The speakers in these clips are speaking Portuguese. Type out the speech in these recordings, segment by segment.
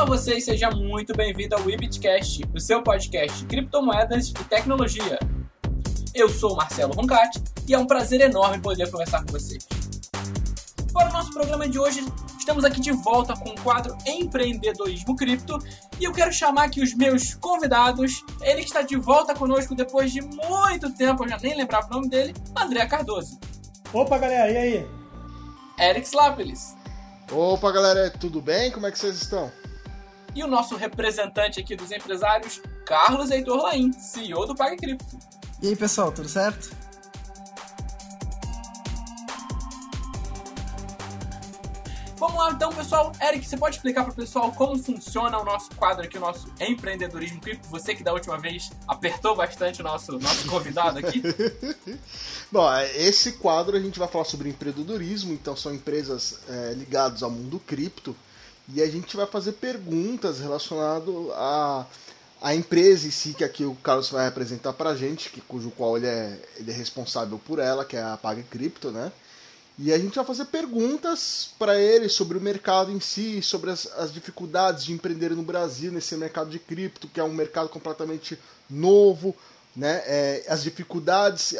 Olá vocês, seja muito bem-vindo ao Webitcast, o seu podcast de criptomoedas e tecnologia. Eu sou o Marcelo Roncati e é um prazer enorme poder conversar com vocês. Para o nosso programa de hoje, estamos aqui de volta com o quadro Empreendedorismo Cripto e eu quero chamar aqui os meus convidados. Ele que está de volta conosco depois de muito tempo, eu já nem lembrava o nome dele, André Cardoso. Opa, galera, e aí? Eric Slapelis. Opa, galera, tudo bem? Como é que vocês estão? E o nosso representante aqui dos empresários, Carlos Heitor Laim, CEO do PagCrypto. E aí, pessoal, tudo certo? Vamos lá então, pessoal. Eric, você pode explicar para o pessoal como funciona o nosso quadro aqui, o nosso empreendedorismo cripto? Você que da última vez apertou bastante o nosso, nosso convidado aqui. Bom, esse quadro a gente vai falar sobre empreendedorismo, então são empresas é, ligadas ao mundo cripto e a gente vai fazer perguntas relacionadas a a empresa em si que aqui o Carlos vai representar para a gente, que, cujo qual ele é, ele é responsável por ela, que é a Paga Cripto, né? E a gente vai fazer perguntas para ele sobre o mercado em si, sobre as, as, dificuldades de empreender no Brasil nesse mercado de cripto, que é um mercado completamente novo, né? É, as dificuldades,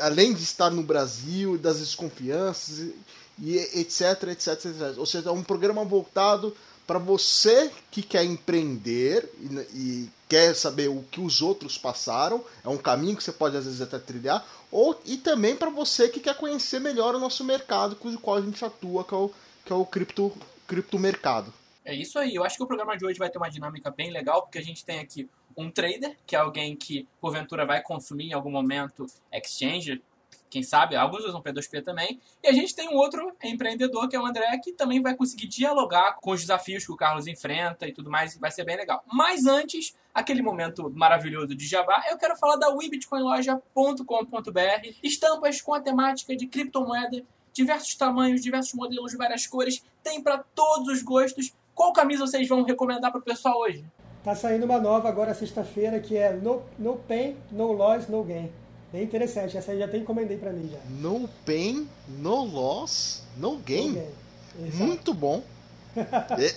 além de estar no Brasil, das desconfianças, e etc, etc, etc. Ou seja, é um programa voltado para você que quer empreender e, e, quer saber o que os outros passaram, é um caminho que você pode às vezes até trilhar, ou e também para você que quer conhecer melhor o nosso mercado, com o qual a gente atua, que é o, que é o cripto, cripto mercado. É isso aí. Eu acho que o programa de hoje vai ter uma dinâmica bem legal, porque a gente tem aqui um trader, que é alguém que porventura vai consumir em algum momento exchange, quem sabe, alguns usam P2P também. E a gente tem um outro empreendedor, que é o André, que também vai conseguir dialogar com os desafios que o Carlos enfrenta e tudo mais, vai ser bem legal. Mas antes, aquele momento maravilhoso de Jabá, eu quero falar da webitcoinloja.com.br, estampas com a temática de criptomoeda, diversos tamanhos, diversos modelos, várias cores, tem para todos os gostos. Qual camisa vocês vão recomendar para o pessoal hoje? Tá saindo uma nova agora sexta-feira que é No, no Pain, No Loss, No Gain. Bem interessante, essa aí já até encomendei pra mim já. No pain, no loss, no gain. No. Muito bom.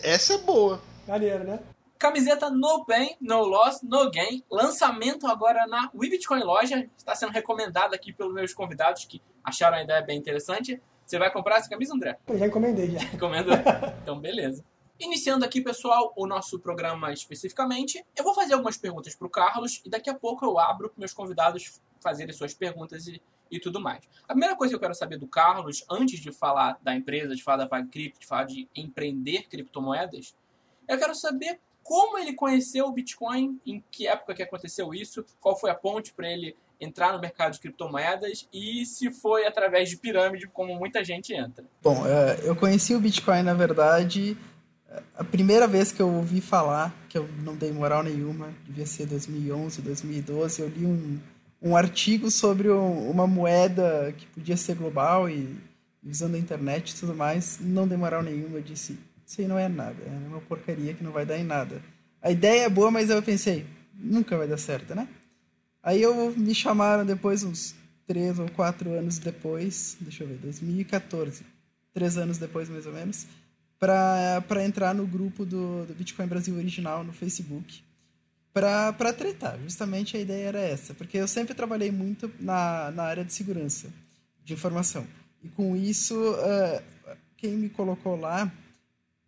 essa é boa. Maneiro, né? Camiseta No Pain, No Loss, No Gain. Lançamento agora na WeBitcoin Loja. Está sendo recomendado aqui pelos meus convidados que acharam a ideia bem interessante. Você vai comprar essa camisa, André? Eu já encomendei, já. Encomendou? então, beleza. Iniciando aqui, pessoal, o nosso programa especificamente, eu vou fazer algumas perguntas para o Carlos e daqui a pouco eu abro para meus convidados fazerem suas perguntas e, e tudo mais. A primeira coisa que eu quero saber do Carlos, antes de falar da empresa, de falar da PagCrypto, de falar de empreender criptomoedas, eu quero saber como ele conheceu o Bitcoin, em que época que aconteceu isso, qual foi a ponte para ele entrar no mercado de criptomoedas e se foi através de pirâmide, como muita gente entra. Bom, é, eu conheci o Bitcoin, na verdade, a primeira vez que eu ouvi falar, que eu não dei moral nenhuma, devia ser 2011, 2012, eu li um, um artigo sobre uma moeda que podia ser global e usando a internet e tudo mais, não demorar nenhuma, eu disse, isso aí não é nada, é uma porcaria que não vai dar em nada. A ideia é boa, mas eu pensei, nunca vai dar certo, né? Aí eu me chamaram depois, uns três ou quatro anos depois, deixa eu ver, 2014, três anos depois mais ou menos, para entrar no grupo do, do Bitcoin Brasil Original no Facebook para tretar. Justamente a ideia era essa, porque eu sempre trabalhei muito na, na área de segurança de informação. E com isso, uh, quem me colocou lá,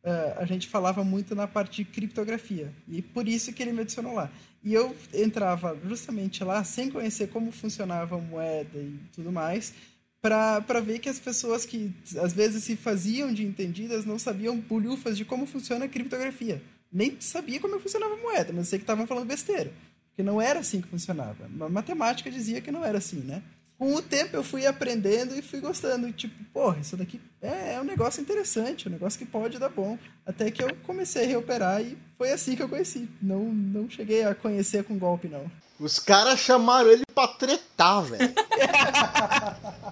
uh, a gente falava muito na parte de criptografia. E por isso que ele me adicionou lá. E eu entrava justamente lá sem conhecer como funcionava a moeda e tudo mais, para ver que as pessoas que às vezes se faziam de entendidas não sabiam bulhufas de como funciona a criptografia nem sabia como funcionava a moeda, mas sei que estavam falando besteira. Porque não era assim que funcionava. A matemática dizia que não era assim, né? Com o tempo eu fui aprendendo e fui gostando. Tipo, porra, isso daqui é, é um negócio interessante, um negócio que pode dar bom. Até que eu comecei a reoperar e foi assim que eu conheci. Não, não cheguei a conhecer com golpe, não. Os caras chamaram ele pra tretar, velho.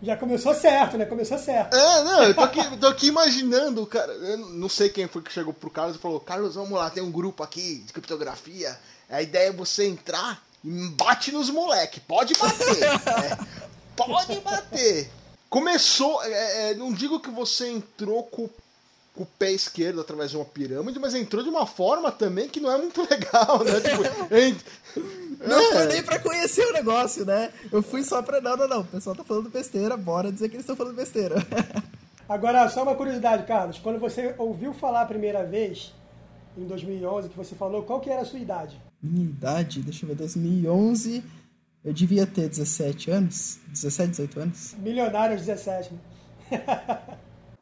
Já começou certo, né? Começou certo. É, não, eu tô aqui, tô aqui imaginando, cara. Eu não sei quem foi que chegou pro Carlos e falou: Carlos, vamos lá, tem um grupo aqui de criptografia. A ideia é você entrar e bate nos moleque. Pode bater. é, pode bater. Começou. É, é, não digo que você entrou com o com o pé esquerdo através de uma pirâmide, mas entrou de uma forma também que não é muito legal, né? Tipo, ent... Não é. foi nem pra conhecer o negócio, né? Eu fui só pra. Não, não, não. O pessoal tá falando besteira, bora dizer que eles estão falando besteira. Agora, só uma curiosidade, Carlos. Quando você ouviu falar a primeira vez, em 2011, que você falou, qual que era a sua idade? Minha idade? Deixa eu ver, 2011. Eu devia ter 17 anos? 17, 18 anos? Milionário aos 17, né?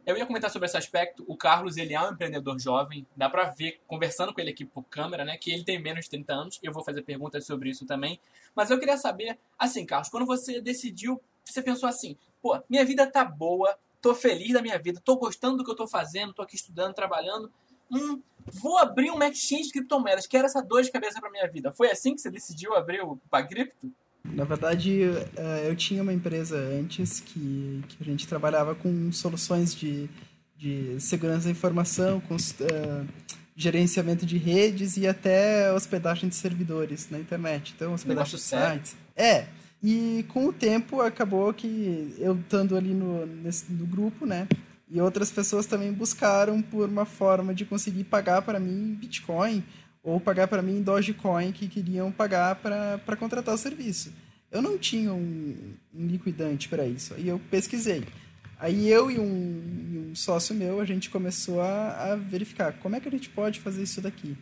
Eu ia comentar sobre esse aspecto. O Carlos, ele é um empreendedor jovem. Dá pra ver, conversando com ele aqui por câmera, né, que ele tem menos de 30 anos. Eu vou fazer perguntas sobre isso também. Mas eu queria saber, assim, Carlos, quando você decidiu, você pensou assim, pô, minha vida tá boa, tô feliz da minha vida, tô gostando do que eu tô fazendo, tô aqui estudando, trabalhando. Hum, vou abrir um exchange de criptomoedas, quero essa dor de cabeça pra minha vida. Foi assim que você decidiu abrir o Pagripto? Na verdade, eh, eu tinha uma empresa antes que, que a gente trabalhava com soluções de, de segurança da informação, com uh, gerenciamento de redes e até hospedagem de servidores na internet. Então, hospedagem de sites. É. E com o tempo acabou que eu estando ali no, nesse, no grupo, né? E outras pessoas também buscaram por uma forma de conseguir pagar para mim Bitcoin ou pagar para mim Dogecoin que queriam pagar para contratar o serviço. Eu não tinha um, um liquidante para isso. Aí eu pesquisei. Aí eu e um, um sócio meu, a gente começou a, a, verificar como é que a gente pode fazer isso daqui.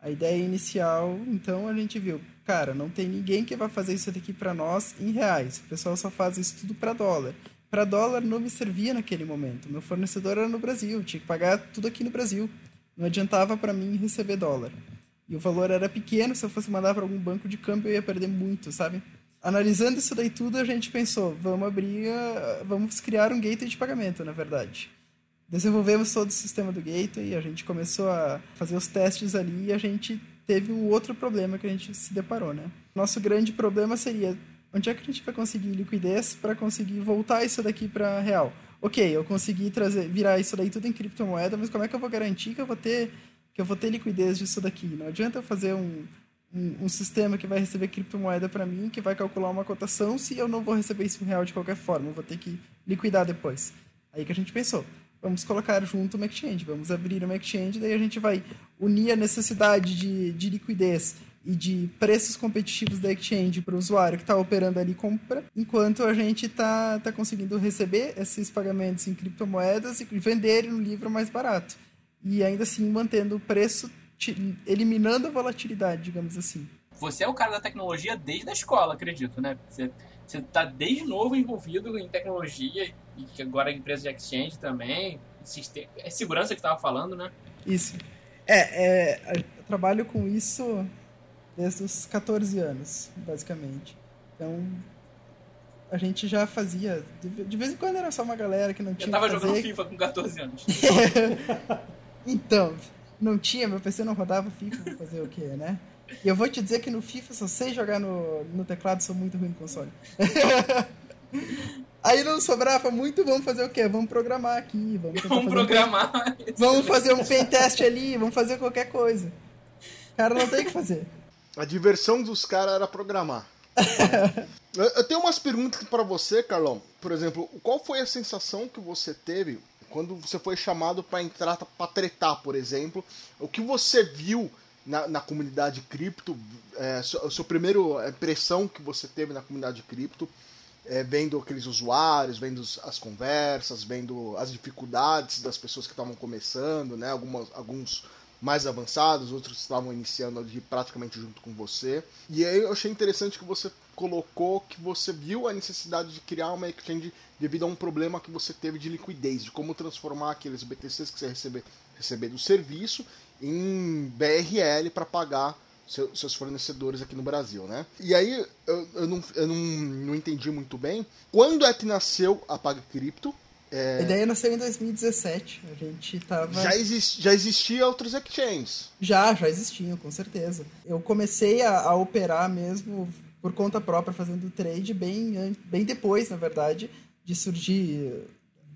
A ideia inicial, então, a gente viu, cara, não tem ninguém que vai fazer isso daqui para nós em reais. O pessoal só faz isso tudo para dólar. Para dólar não me servia naquele momento. Meu fornecedor era no Brasil, tinha que pagar tudo aqui no Brasil. Não adiantava para mim receber dólar. E o valor era pequeno, se eu fosse mandar para algum banco de câmbio eu ia perder muito, sabe? Analisando isso daí tudo, a gente pensou, vamos abrir, vamos criar um gateway de pagamento, na verdade. Desenvolvemos todo o sistema do gateway, a gente começou a fazer os testes ali e a gente teve um outro problema que a gente se deparou, né? Nosso grande problema seria onde é que a gente vai conseguir liquidez para conseguir voltar isso daqui para real? Ok, eu consegui trazer, virar isso daí tudo em criptomoeda, mas como é que eu vou garantir que eu vou ter que eu vou ter liquidez disso daqui. Não adianta eu fazer um, um, um sistema que vai receber criptomoeda para mim, que vai calcular uma cotação, se eu não vou receber isso em real de qualquer forma. Eu vou ter que liquidar depois. Aí que a gente pensou, vamos colocar junto uma exchange, vamos abrir uma exchange, daí a gente vai unir a necessidade de, de liquidez e de preços competitivos da exchange para o usuário que está operando ali compra, enquanto a gente está tá conseguindo receber esses pagamentos em criptomoedas e vender no livro mais barato e ainda assim mantendo o preço, eliminando a volatilidade, digamos assim. Você é o cara da tecnologia desde a escola, acredito, né? Você, você tá desde novo envolvido em tecnologia e agora é empresa de exchange também. Sistema, é segurança que estava falando, né? Isso. É, é, eu trabalho com isso desde os 14 anos, basicamente. Então, a gente já fazia. De, vez em quando era só uma galera que não tinha. Eu tava jogando FIFA com 14 anos. Então, não tinha, meu PC não rodava FIFA, vou fazer o quê, né? E eu vou te dizer que no FIFA só sei jogar no, no teclado, sou muito ruim no console. Aí não sobrava muito, vamos fazer o quê? Vamos programar aqui. Vamos, vamos programar. Um... Vamos fazer um pen test ali, vamos fazer qualquer coisa. O cara não tem o que fazer. A diversão dos caras era programar. eu tenho umas perguntas para você, Carlão. Por exemplo, qual foi a sensação que você teve quando você foi chamado para entrar para tretar, por exemplo, o que você viu na, na comunidade cripto, é, a sua primeira impressão que você teve na comunidade cripto, é, vendo aqueles usuários, vendo as conversas, vendo as dificuldades das pessoas que estavam começando, né? Algumas, alguns mais avançados, outros estavam iniciando ali praticamente junto com você. E aí eu achei interessante que você colocou que você viu a necessidade de criar uma exchange devido a um problema que você teve de liquidez, de como transformar aqueles BTCs que você receber, receber do serviço em BRL para pagar seu, seus fornecedores aqui no Brasil, né? E aí eu, eu, não, eu não, não entendi muito bem quando é que nasceu a PagCrypto, é... A ideia nasceu em 2017. A gente tava. Já, exist, já existia outros exchanges? Já, já existiam, com certeza. Eu comecei a, a, operar mesmo por conta própria, fazendo trade bem, bem depois, na verdade, de surgir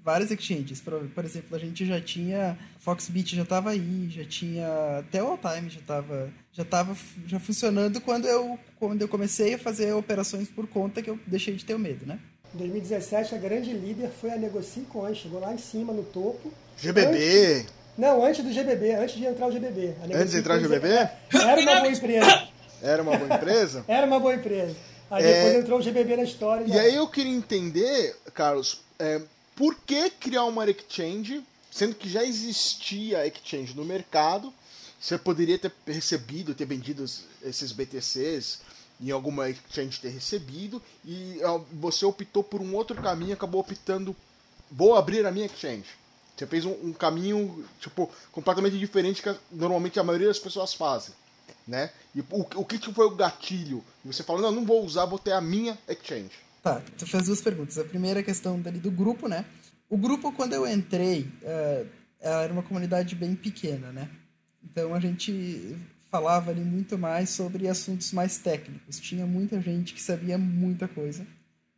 vários exchanges. Por, por exemplo, a gente já tinha. Foxbit já estava aí, já tinha. Até o Alltime já estava já tava já funcionando quando eu, quando eu comecei a fazer operações por conta que eu deixei de ter o medo, né? Em 2017, a grande líder foi a Negocie Coin, chegou lá em cima, no topo. GBB. Antes, não, antes do GBB, antes de entrar o GBB. Antes de entrar o GBB? Era uma boa empresa. Era uma boa empresa? Era uma boa empresa. Aí é... depois entrou o GBB na história. E, aí eu queria entender, Carlos, é, por que criar uma exchange, sendo que já existia exchange no mercado, você poderia ter recebido, ter vendido esses BTCs em alguma exchange ter recebido e você optou por um outro caminho, acabou optando vou abrir a minha exchange. Você fez um, um caminho tipo completamente diferente que normalmente a maioria das pessoas fazem, né? E o, o que foi o gatilho? Você falou não, não vou usar, vou ter a minha exchange. Tá, tu fez duas perguntas. A primeira é a questão dali do grupo, né? O grupo quando eu entrei uh, era uma comunidade bem pequena, né? Então a gente falava ali muito mais sobre assuntos mais técnicos. Tinha muita gente que sabia muita coisa,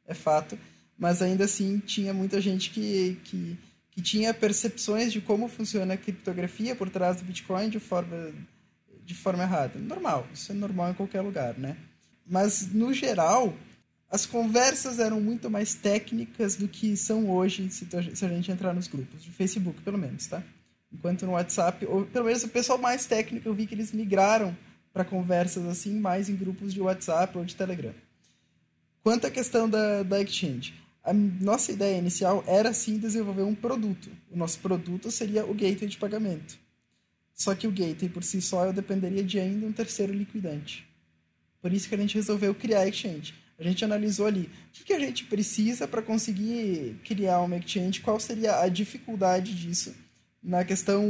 é fato, mas ainda assim tinha muita gente que, que, que tinha percepções de como funciona a criptografia por trás do Bitcoin de forma, de forma errada. Normal, isso é normal em qualquer lugar, né? Mas, no geral, as conversas eram muito mais técnicas do que são hoje, se a gente entrar nos grupos, de Facebook, pelo menos, tá? Enquanto no WhatsApp, ou pelo menos o pessoal mais técnico, eu vi que eles migraram para conversas assim, mais em grupos de WhatsApp ou de Telegram. Quanto à questão da, da Exchange, a nossa ideia inicial era sim desenvolver um produto. O nosso produto seria o gateway de pagamento. Só que o gateway por si só eu dependeria de ainda um terceiro liquidante. Por isso que a gente resolveu criar a Exchange. A gente analisou ali o que, a gente precisa para conseguir criar uma exchange, qual seria a dificuldade disso na questão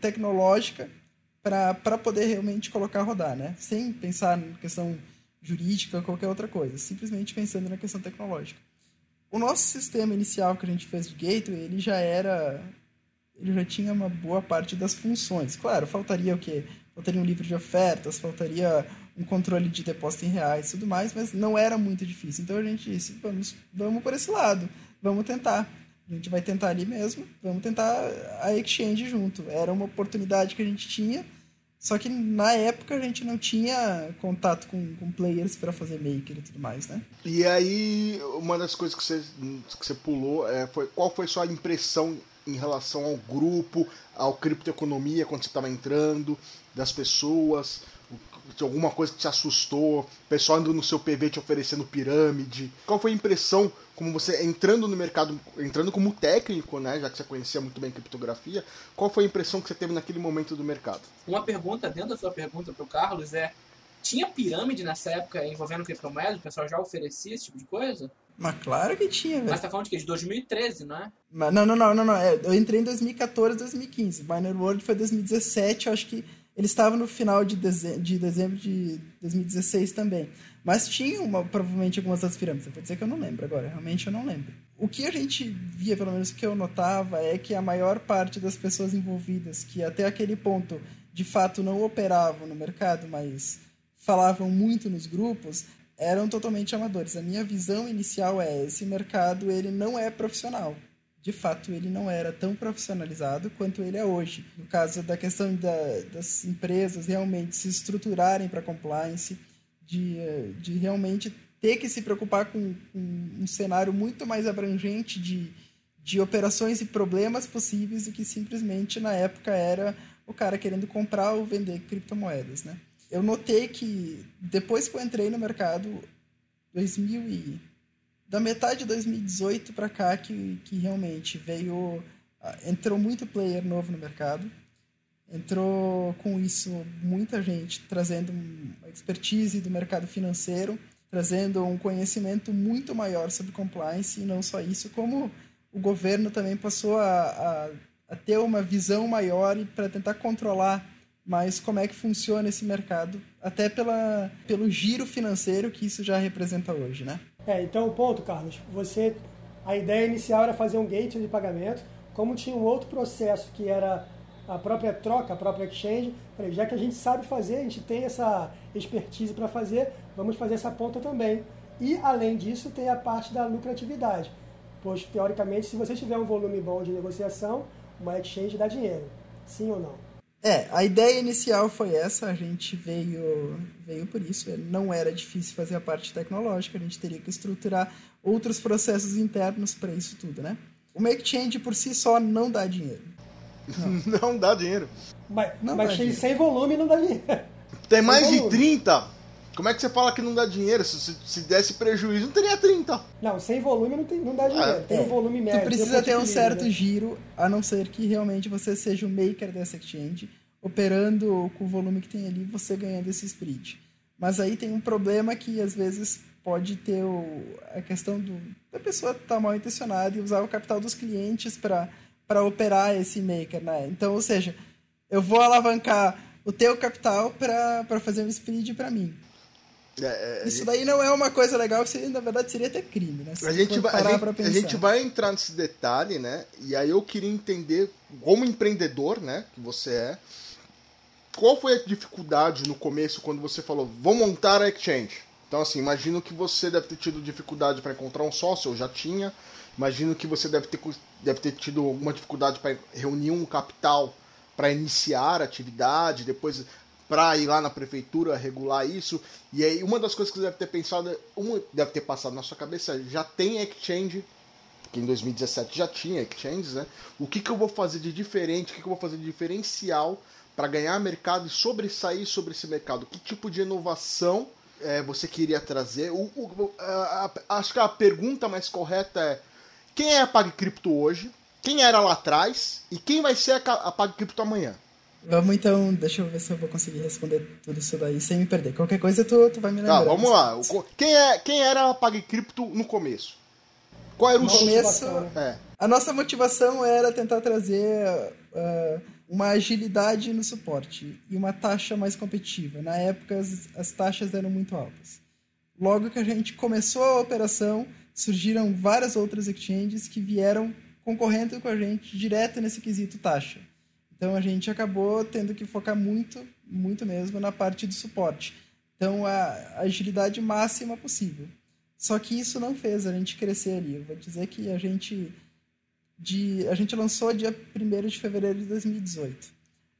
tecnológica para poder realmente colocar rodar, né? Sem pensar na questão jurídica qualquer outra coisa, simplesmente pensando na questão tecnológica. O nosso sistema inicial que a gente fez de gateway, ele já era ele já tinha uma boa parte das funções. Claro, faltaria o quê? Faltaria um livro de ofertas, faltaria um controle de depósito em reais e tudo mais, mas não era muito difícil. Então a gente disse, vamos, vamos por esse lado, vamos tentar. A gente vai tentar ali mesmo, vamos tentar a exchange junto. Era uma oportunidade que a gente tinha, só que na época a gente não tinha contato com, com players para fazer maker e tudo mais, né? E aí, uma das coisas que você, que você pulou é, foi qual foi sua impressão em relação ao grupo, ao criptoeconomia quando você estava entrando, das pessoas, alguma coisa que te assustou, pessoal andando no seu PV te oferecendo pirâmide. Qual foi a impressão como você entrando no mercado, entrando como técnico, né, já que você conhecia muito bem criptografia, qual foi a impressão que você teve naquele momento do mercado? Uma pergunta dentro da sua pergunta para o Carlos é: tinha pirâmide nessa época envolvendo criptomoedas? O pessoal já oferecia esse tipo de coisa? Mas claro que tinha, velho. Mas tá falando de quê? De 2013, não é? Mas, não, não, não, não, não. É, eu entrei em 2014, 2015. Miner World foi 2017, eu acho que ele estava no final de, deze de dezembro de 2016 também. Mas tinha uma, provavelmente algumas das pirâmides. Eu vou dizer que eu não lembro agora, realmente eu não lembro. O que a gente via, pelo menos o que eu notava, é que a maior parte das pessoas envolvidas, que até aquele ponto de fato não operavam no mercado, mas falavam muito nos grupos, eram totalmente amadores. A minha visão inicial é esse mercado ele não é profissional. De fato, ele não era tão profissionalizado quanto ele é hoje. No caso da questão da, das empresas realmente se estruturarem para compliance, de, de realmente ter que se preocupar com, com um cenário muito mais abrangente de, de operações e problemas possíveis do que simplesmente na época era o cara querendo comprar ou vender criptomoedas, né? Eu notei que depois que eu entrei no mercado 2000 e da metade de 2018 para cá que, que realmente veio entrou muito player novo no mercado Entrou com isso muita gente trazendo expertise do mercado financeiro, trazendo um conhecimento muito maior sobre compliance e não só isso, como o governo também passou a, a, a ter uma visão maior para tentar controlar mais como é que funciona esse mercado, até pela, pelo giro financeiro que isso já representa hoje, né? É, então o ponto, Carlos, você a ideia inicial era fazer um gateway de pagamento, como tinha um outro processo que era a própria troca, a própria exchange. Falei, já que a gente sabe fazer, a gente tem essa expertise para fazer, vamos fazer essa ponta também. E, além disso, tem a parte da lucratividade. Pois, teoricamente, se você tiver um volume bom de negociação, uma exchange dá dinheiro. Sim ou não? É, a ideia inicial foi essa, a gente veio, veio por isso. Não era difícil fazer a parte tecnológica, a gente teria que estruturar outros processos internos para isso tudo, né? O make change por si só não dá dinheiro. Não, não dá dinheiro. Mas, Não mas dá sem volume não dá dinheiro. Tem mais de volume. 30. Como é que você fala que não dá dinheiro? Se, se, se desse prejuízo, não teria 30. Não, sem volume não, tem, não dá dinheiro. Tem É, um volume médio. Tu precisa ter um certo né? giro, a não ser que realmente você seja o maker dessa exchange, operando com o volume que tem ali, você ganhando esse split. Mas aí tem um problema que às vezes pode ter o, a questão do, da pessoa estar mal intencionada e usar o capital dos clientes para operar esse maker, né? Então, ou seja, eu vou alavancar o teu capital para fazer um split para mim. É, é, Isso daí não é uma coisa legal, que seria, na verdade seria até crime, né? Se A gente, vai, a, gente, a gente vai entrar nesse detalhe, né? E aí eu queria entender, como empreendedor, né? Que você é, qual foi a dificuldade no começo quando você falou, vou montar a exchange? Então, assim, imagino que você deve ter tido dificuldade para encontrar um sócio, eu já tinha. Imagino que você deve ter, deve ter tido alguma dificuldade para reunir um capital para iniciar a atividade, depois para ir lá na prefeitura regular isso. E aí, uma das coisas que você deve ter pensado, uma deve ter passado na sua cabeça, já tem exchange, que em 2017 já tinha exchanges, né? O que, que eu vou fazer de diferente, o que, que eu vou fazer de diferencial para ganhar mercado e sobressair sobre esse mercado? Que tipo de inovação é, você queria trazer? O, o- a- a- acho que a pergunta mais correta é: quem é a PagCrypto hoje? Quem era lá atrás? E quem vai ser a, a PagCrypto amanhã? Vamos então, deixa eu ver se eu vou conseguir responder tudo isso daí sem me perder. Qualquer coisa tu, tu vai me lembrar. Tá, vamos lá. O co- Quem, é, quem era a PagCrypto no começo? Qual era o No começo, É. a nossa motivação era tentar trazer ah, uma agilidade no suporte e uma taxa mais competitiva. Na época, as, as taxas eram muito altas. Logo que a gente começou a operação, surgiram várias outras exchanges que vieram concorrendo com a gente direto nesse quesito taxa. Então a gente acabou tendo que focar muito, muito mesmo na parte do suporte. Então a, agilidade máxima possível. Só que isso não fez a gente crescer ali. Eu vou dizer que a gente de a gente lançou dia 1 de fevereiro de 2018.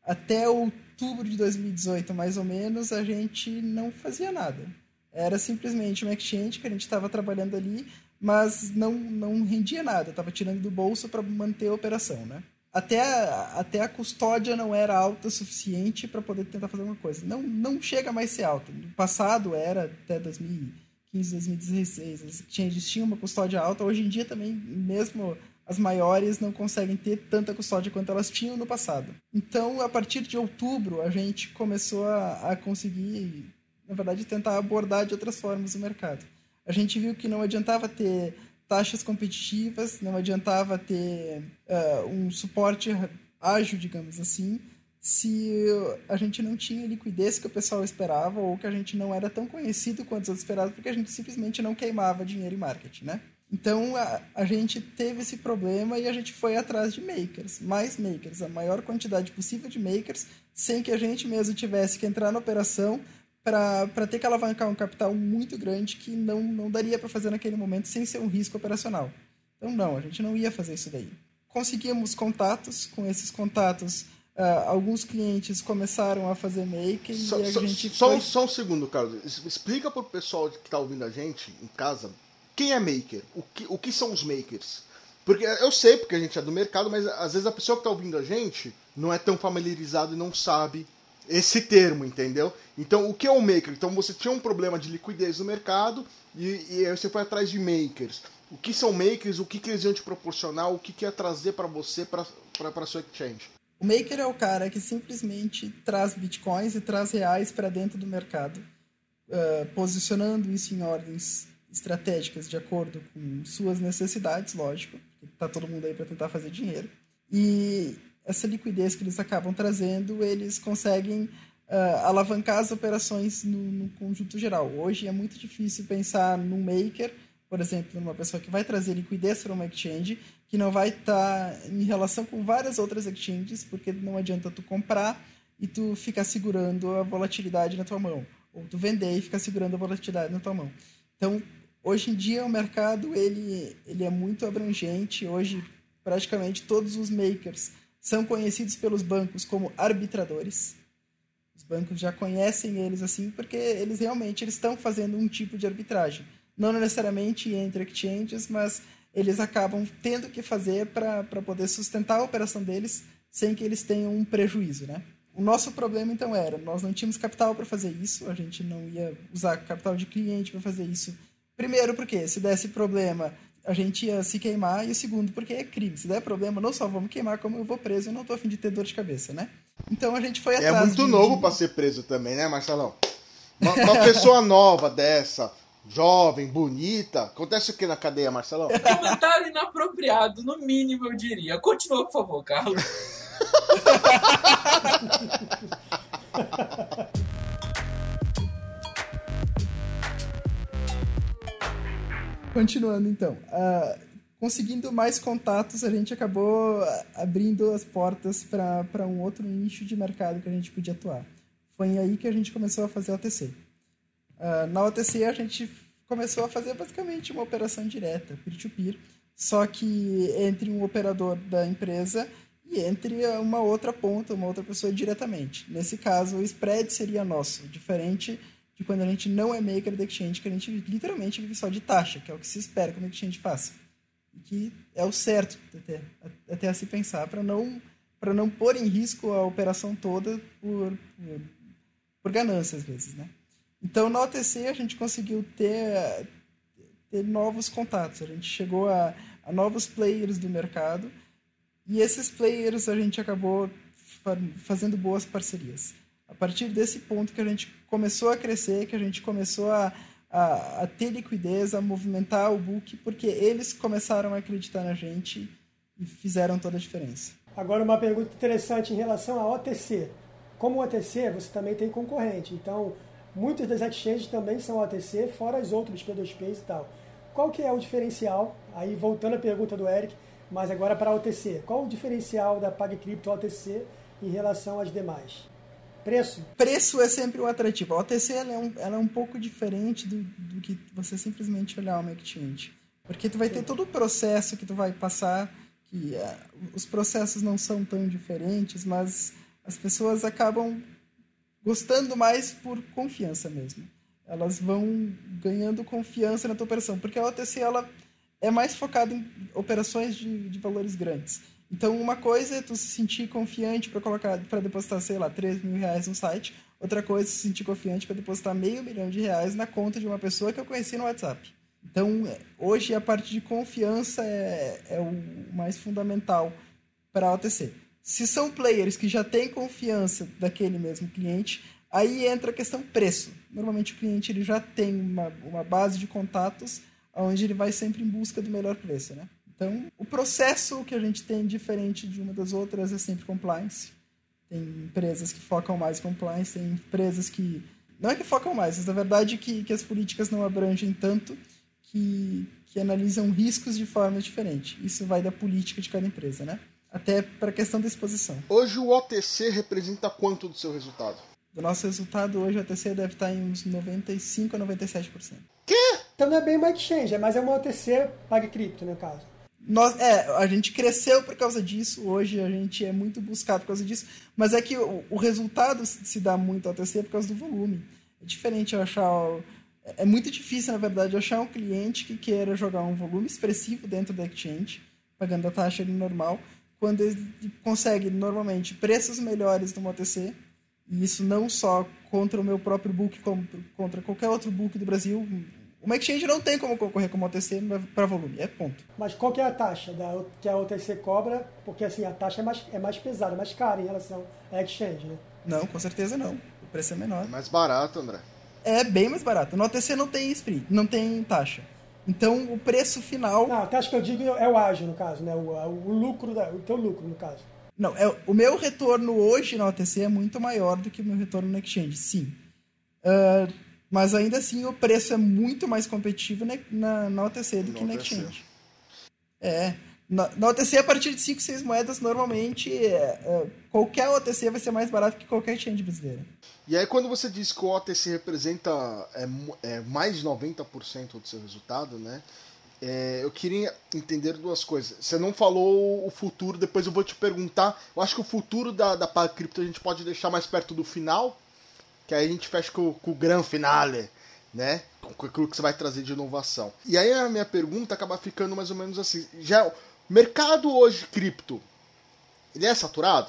Até outubro de 2018, mais ou menos, a gente não fazia nada. Era simplesmente uma exchange que a gente estava trabalhando ali, mas não, não rendia nada. Estava tirando do bolso para manter a operação, né? Até a, até a custódia não era alta o suficiente para poder tentar fazer alguma coisa. Não, não chega mais a ser alta. No passado era até 2015, 2016. As uma custódia alta. Hoje em dia também, mesmo as maiores não conseguem ter tanta custódia quanto elas tinham no passado. Então, a partir de outubro, a gente começou a, a conseguir, na verdade, tentar abordar de outras formas o mercado. A gente viu que não adiantava ter taxas competitivas, não adiantava ter uh, um suporte ágil, digamos assim, se a gente não tinha liquidez que o pessoal esperava ou que a gente não era tão conhecido quanto os outros esperavam, porque a gente simplesmente não queimava dinheiro em marketing, né? Então a, a, gente teve esse problema e a gente foi atrás de makers, mais makers, a maior quantidade possível de makers, sem que a gente mesmo tivesse que entrar na operação para ter que alavancar um capital muito grande que não, não daria para fazer naquele momento sem ser um risco operacional. Então, não, a gente não ia fazer isso daí. Conseguimos contatos, com esses contatos, uh, alguns clientes começaram a fazer maker só, e a só, gente. Só, foi... só um segundo, Carlos. Explica para o pessoal que está ouvindo a gente em casa quem é maker, o que, o que são os makers. Porque eu sei, porque a gente é do mercado, mas às vezes a pessoa que está ouvindo a gente não é tão familiarizada e não sabe esse termo, entendeu? Então, o que é o maker? Então, você tinha um problema de liquidez no mercado e, e aí você foi atrás de makers. O que são makers? O que, que eles iam te proporcionar? O que, que ia trazer para você, para sua exchange? O maker é o cara que simplesmente traz bitcoins e traz reais para dentro do mercado, uh, posicionando isso em ordens estratégicas de acordo com suas necessidades, lógico, porque tá todo mundo aí para tentar fazer dinheiro. E essa liquidez que eles acabam trazendo, eles conseguem uh, alavancar as operações no, no, conjunto geral. Hoje é muito difícil pensar num maker, por exemplo, numa pessoa que vai trazer liquidez para uma exchange, que não vai estar tá em relação com várias outras exchanges, porque não adianta tu comprar e tu ficar segurando a volatilidade na tua mão, ou tu vender e ficar segurando a volatilidade na tua mão. Então, hoje em dia o mercado ele, ele é muito abrangente. Hoje, praticamente todos os makers são conhecidos pelos bancos como arbitradores. Os bancos já conhecem eles assim porque eles realmente eles estão fazendo um tipo de arbitragem. não necessariamente entre exchanges, mas eles acabam tendo que fazer para poder sustentar a operação deles sem que eles tenham um prejuízo, né? O nosso problema então era, nós não tínhamos capital para fazer isso, a gente não ia usar capital de cliente para fazer isso. Primeiro porque se desse problema, a gente ia se queimar, e o segundo porque é crime. Se der problema, não só vamos queimar, como eu vou preso, eu não tô afim de ter dor de cabeça, né? Então a gente foi É atrás muito de- novo pra ser preso também, né, Marcelão? Uma, uma pessoa nova dessa, jovem, bonita, acontece o que na cadeia, Marcelão? Comentário inapropriado, no mínimo, eu diria. Continua, por favor, Carlos. Continuando então, ah, conseguindo mais contatos, a gente acabou abrindo as portas para um outro nicho de mercado que a gente podia atuar. Foi aí que a gente começou a fazer OTC. Ah, na OTC a gente começou a fazer basicamente uma operação direta, peer-to-peer, só que entre um operador da empresa e entre uma outra ponta, uma outra pessoa diretamente. Nesse caso, o spread seria nosso, diferente de quando a gente não é maker da exchange, que a gente literalmente vive só de taxa, que é o que se espera que uma exchange faça. E que é o certo até, até a se pensar, para não, para não pôr em risco a operação toda por, por, por ganância, às vezes, né? Então, na OTC, a gente conseguiu ter, ter novos contatos. A gente chegou a, a novos players do mercado e esses players a gente acabou fa- fazendo boas parcerias. A partir desse ponto que a gente começou a crescer, que a gente começou a, a, a ter liquidez, a movimentar o book, porque eles começaram a acreditar na gente e fizeram toda a diferença. Agora, uma pergunta interessante em relação à OTC. Como OTC, você também tem concorrente. Então, muitas das exchanges também são OTC, fora as outras P2Ps e tal. Qual que é o diferencial? Aí, voltando à pergunta do Eric, mas agora para a OTC. Qual o diferencial da PagCrypto OTC em relação às demais? Preço? Preço é sempre o atrativo. A OTC ela é, um, ela é um pouco diferente do, do que você simplesmente olhar uma exchange. Porque tu vai ter todo o processo que tu vai passar, que eh, os processos não são tão diferentes, mas as pessoas acabam gostando mais por confiança mesmo. Elas vão ganhando confiança na tua operação, porque a OTC ela é mais focada em operações de, de valores grandes. Então, uma coisa é tu se sentir confiante para colocar, para depositar, sei lá, 3 mil reais no site. Outra coisa é se sentir confiante para depositar meio milhão de reais na conta de uma pessoa que eu conheci no WhatsApp. Então, é, hoje a parte de confiança é, é o mais fundamental para a OTC. Se são players que já têm confiança daquele mesmo cliente, aí entra a questão preço. Normalmente o cliente ele já tem uma, uma base de contatos onde ele vai sempre em busca do melhor preço, né? Então, o processo que a gente tem diferente de uma das outras é sempre compliance. Tem empresas que focam mais em compliance, tem empresas que... Não é que focam mais, mas na verdade que, que as políticas não abrangem tanto que, que analisam riscos de forma diferente. Isso vai da política de cada empresa, né? Até para a questão da exposição. Hoje o OTC representa quanto do seu resultado? Do nosso resultado hoje, a OTC deve estar em uns 95% a 97%. Então não é bem uma exchange, é mais é uma OTC PagCrypto, no caso. Nós, é, a gente cresceu por causa disso, hoje a gente é muito buscado por causa disso, mas é que o, o resultado se dá muito ao OTC por causa do volume. É diferente eu achar. É muito difícil, na verdade, achar um cliente que queira jogar um volume expressivo dentro da exchange, pagando a taxa normal, quando ele consegue, normalmente, preços melhores no OTC, e isso não só contra o meu próprio book, como contra qualquer outro book do Brasil. Uma exchange não tem como concorrer com uma OTC para volume, é ponto. Mas qual que é a taxa da, que a OTC cobra? Porque assim, a taxa é mais, é mais pesada, mais cara em relação à exchange, né? Não, com certeza não. O preço é menor. É mais barato, André. É bem mais barato. No OTC não tem SPRI, não tem taxa. Então o preço final. Não, a taxa que eu digo é o ágil, no caso, né? O, o lucro, da, o teu lucro, no caso. Não, é, o meu retorno hoje na OTC é muito maior do que o meu retorno na Exchange, sim. Ah, mas ainda assim o preço é muito mais competitivo na, na, na OTC do Na que na OTC. Exchange. É. Na, na OTC, a partir de 5, 6 moedas, normalmente é, é, qualquer OTC vai ser mais barato que qualquer exchange brasileira. E aí quando você diz que o OTC representa é, é, mais de 90% do seu resultado, né? é, eu queria entender duas coisas. Você não falou o futuro, depois eu vou te perguntar. Eu acho que o futuro da, da PagCrypto a gente pode deixar mais perto do final, que aí a gente fecha com, com o gran finale, né? Com aquilo que você vai trazer de inovação. E aí a minha pergunta acaba ficando mais ou menos assim: já o mercado hoje cripto, ele é saturado?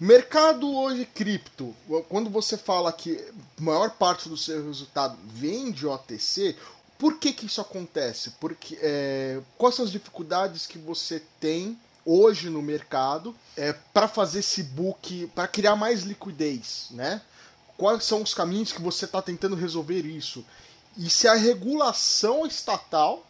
Mercado hoje cripto, quando você fala que maior parte do seu resultado vem de OTC, por que, que isso acontece? Porque é, quais são as dificuldades que você tem hoje no mercado é, para fazer esse book, para criar mais liquidez, né? Quais são os caminhos que você está tentando resolver isso? E se a regulação estatal,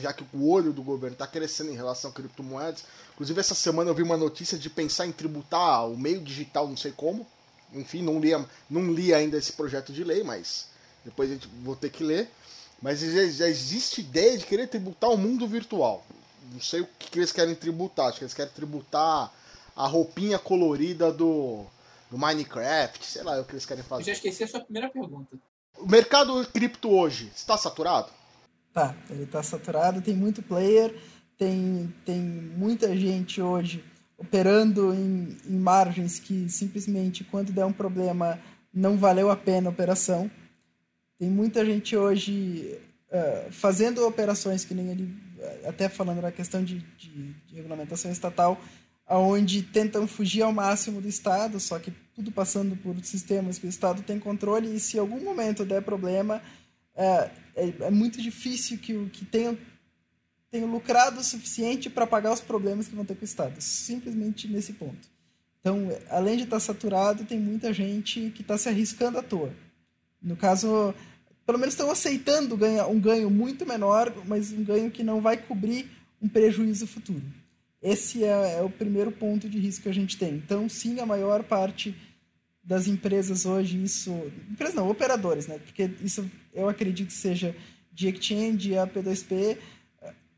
já que o olho do governo está crescendo em relação a criptomoedas, Inclusive, essa semana eu vi uma notícia de pensar em tributar o meio digital, não sei como. Enfim, não li, não li ainda esse projeto de lei, mas depois gente vou ter que ler. Mas já, existe ideia de querer tributar o mundo virtual. Não sei o que eles querem tributar. Acho que eles querem tributar a roupinha colorida do, do Minecraft. Sei lá é o que eles querem fazer. Eu já esqueci a sua primeira pergunta. O mercado cripto hoje está saturado? Tá, ele está saturado, tem muito player tem, tem muita gente hoje operando em, em margens que simplesmente, quando der um problema, não valeu a pena a operação. Tem muita gente hoje uh, fazendo operações que nem ele, até falando na questão de, de, de, regulamentação estatal, aonde tentam fugir ao máximo do Estado, só que tudo passando por sistemas que o Estado tem controle e se algum momento der problema, uh, é, é, muito difícil que, que tenham tenho lucrado o suficiente para pagar os problemas que vão ter com o Estado. Simplesmente nesse ponto. Então, além de estar tá saturado, tem muita gente que está se arriscando à toa. No caso, pelo menos estão aceitando um ganho muito menor, mas um ganho que não vai cobrir um prejuízo futuro. Esse é, é o primeiro ponto de risco que a gente tem. Então, sim, a maior parte das empresas hoje, isso. Empresas não, operadores, né? Porque isso eu acredito que seja de exchange a P2P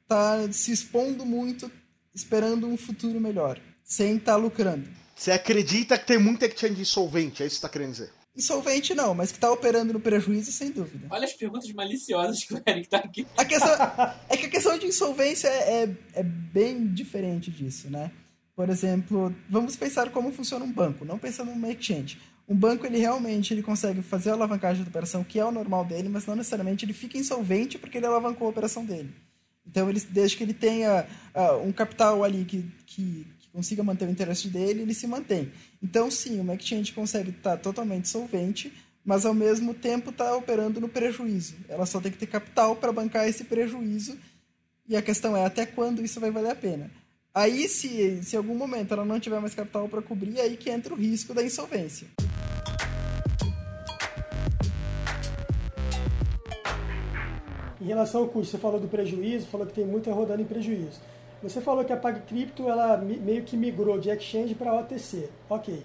tá se expondo muito, esperando um futuro melhor, sem estar tá lucrando. Você acredita que tem muita exchange insolvente, é isso que está querendo dizer? Insolvente não, mas que está operando no prejuízo, sem dúvida. Olha as perguntas maliciosas que o Eric tá aqui. A questão, é que a questão de insolvência é, é, é bem diferente disso, né? Por exemplo, vamos pensar como funciona um banco, não pensando numa exchange. Um banco, ele realmente ele consegue fazer a alavancagem da operação, que é o normal dele, mas não necessariamente ele fica insolvente porque ele alavancou a operação dele. Então, ele, desde que ele tenha uh, um capital ali que, que, que, consiga manter o interesse dele, ele se mantém. Então, sim, uma exchange consegue estar tá totalmente solvente, mas ao mesmo tempo está operando no prejuízo. Ela só tem que ter capital para bancar esse prejuízo. E a questão é até quando isso vai valer a pena. Aí, se, se em algum momento ela não tiver mais capital para cobrir, aí que entra o risco da insolvência. Em relação ao custo, você falou do prejuízo, falou que tem muita rodando em prejuízo. Você falou que a PagCrypto ela meio que migrou de exchange para OTC. Ok.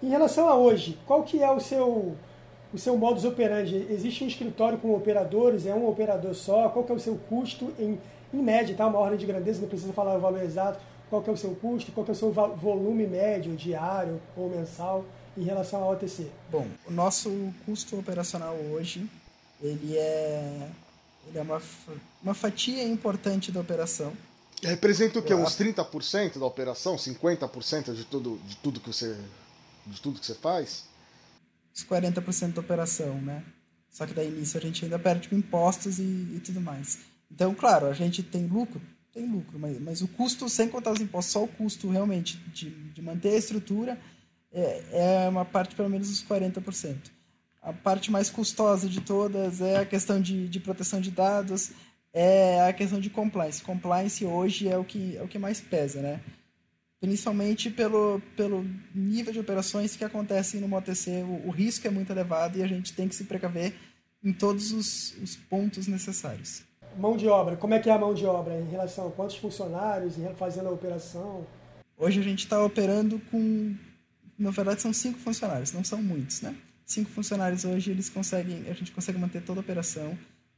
Em relação a hoje, qual que é o seu o seu modus operandi? Existe um escritório com operadores? É um operador só? Qual que é o seu custo em, em média, tá? Uma ordem de grandeza, não precisa falar o valor exato. Qual que é o seu custo? Qual que é o seu volume médio, diário ou mensal em relação ao OTC? Bom, o nosso custo operacional hoje, ele é ele é uma, uma fatia importante da operação. Representa o quê? Uns 30% da operação? 50% de tudo, de tudo que você de tudo que você faz? Os 40% da operação, né? Só que daí início a gente ainda perde com impostos e, e, tudo mais. Então, claro, a gente tem lucro, tem lucro, mas, mas o custo, sem contar os impostos, só o custo realmente de, de manter a estrutura é, é uma parte pelo menos dos 40% a parte mais custosa de todas é a questão de, de proteção de dados, é a questão de compliance. Compliance hoje é o que, é o que mais pesa, né? Principalmente pelo, pelo nível de operações que acontecem no OTC, o, o risco é muito elevado e a gente tem que se precaver em todos os, os pontos necessários. Mão de obra, como é que é a mão de obra em relação a quantos funcionários fazendo a operação? Hoje a gente está operando com, na verdade são cinco funcionários, não são muitos, né? cinco funcionários hoje, eles conseguem, a gente consegue manter toda a operação,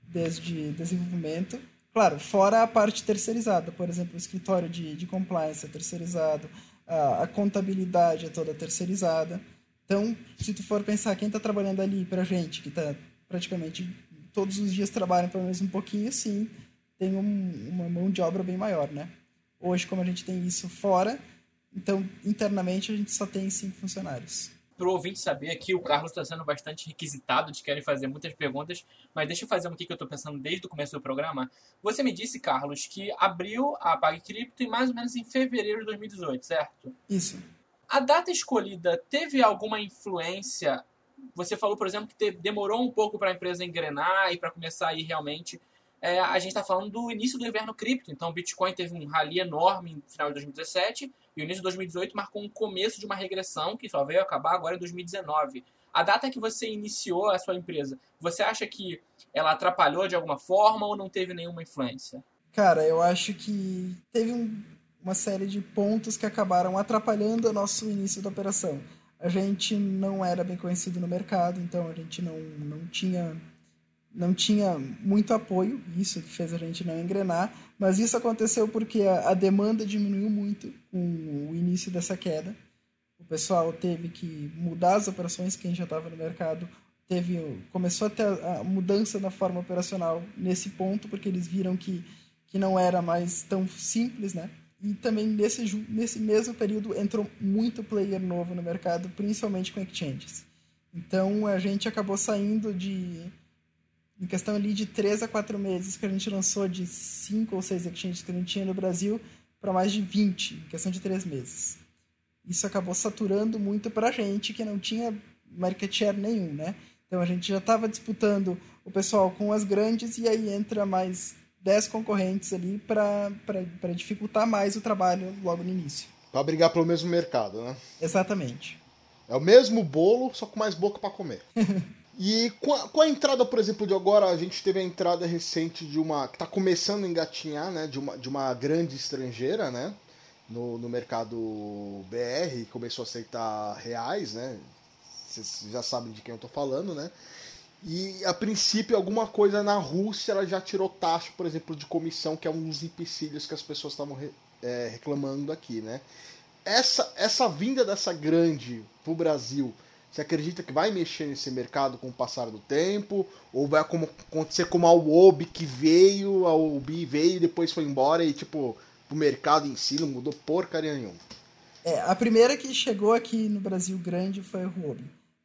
desde desenvolvimento, claro, fora a parte terceirizada, por exemplo, o escritório de, de compliance é terceirizado, a, a contabilidade é toda terceirizada. Então, se tu for pensar quem está trabalhando ali para a gente, que está praticamente todos os dias trabalham pelo menos um pouquinho, sim, tem um, uma mão de obra bem maior, né? Hoje, como a gente tem isso fora, então internamente a gente só tem cinco funcionários. Para o ouvinte saber aqui, o Carlos está sendo bastante requisitado de querem fazer muitas perguntas, mas deixa eu fazer uma aqui que eu estou pensando desde o começo do programa. Você me disse, Carlos, que abriu a Pague Cripto em mais ou menos em fevereiro de 2018, certo? Isso. A data escolhida teve alguma influência? Você falou, por exemplo, que demorou um pouco para a empresa engrenar e para começar a ir realmente. É, a gente está falando do início do inverno cripto, então o Bitcoin teve um rally enorme no final de 2017 e o início de 2018 marcou um começo de uma regressão que só veio acabar agora em 2019. A data que você iniciou a sua empresa, você acha que ela atrapalhou de alguma forma ou não teve nenhuma influência? Cara, eu acho que teve um, uma série de pontos que acabaram atrapalhando o nosso início da operação. A gente não era bem conhecido no mercado, então a gente não, não tinha não tinha muito apoio, isso que fez a gente não engrenar, mas isso aconteceu porque a, a, demanda diminuiu muito com o início dessa queda. O pessoal teve que mudar as operações, quem já estava no mercado teve começou a ter a, a mudança na forma operacional nesse ponto, porque eles viram que, que não era mais tão simples, né? E também nesse, nesse mesmo período entrou muito player novo no mercado, principalmente com exchanges. Então a gente acabou saindo de em questão ali de 3 a 4 meses que a gente lançou de 5 ou 6 exchanges que a gente tinha no Brasil para mais de 20 em questão de 3 meses. Isso acabou saturando muito para a gente que não tinha market share nenhum, né? Então a gente já estava disputando o pessoal com as grandes e aí entra mais 10 concorrentes ali para dificultar mais o trabalho logo no início. Para brigar pelo mesmo mercado, né? Exatamente. É o mesmo bolo, só com mais boca para comer. E com a, com a, entrada, por exemplo, de agora, a gente teve a entrada recente de uma. que está começando a engatinhar, né? De uma, de uma grande estrangeira, né? No, no mercado BR, começou a aceitar reais, né? Vocês já sabem de quem eu estou falando, né? E a princípio, alguma coisa na Rússia ela já tirou taxa, por exemplo, de comissão, que é um dos empecilhos que as pessoas estavam é, reclamando aqui, né? Essa, essa vinda dessa grande pro Brasil você acredita que vai mexer nesse mercado com o passar do tempo? Ou vai acontecer como a UOB que veio, a UOB veio e depois foi embora e, tipo, o mercado em si não mudou porcaria nenhuma? É, a primeira que chegou aqui no Brasil grande foi a UOB.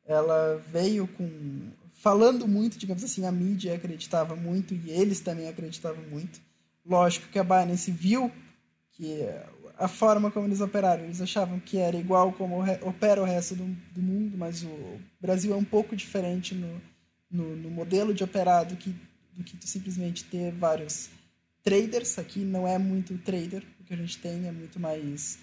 Ela veio com... Falando muito, digamos assim, a mídia acreditava muito e eles também acreditavam muito. Lógico que a Binance viu que a forma como eles operaram. Eles achavam que era igual como opera o resto do, do mundo, mas o Brasil é um pouco diferente no, no, no modelo de operar do que, do que simplesmente ter vários traders. Aqui não é muito trader, o que a gente tem é muito mais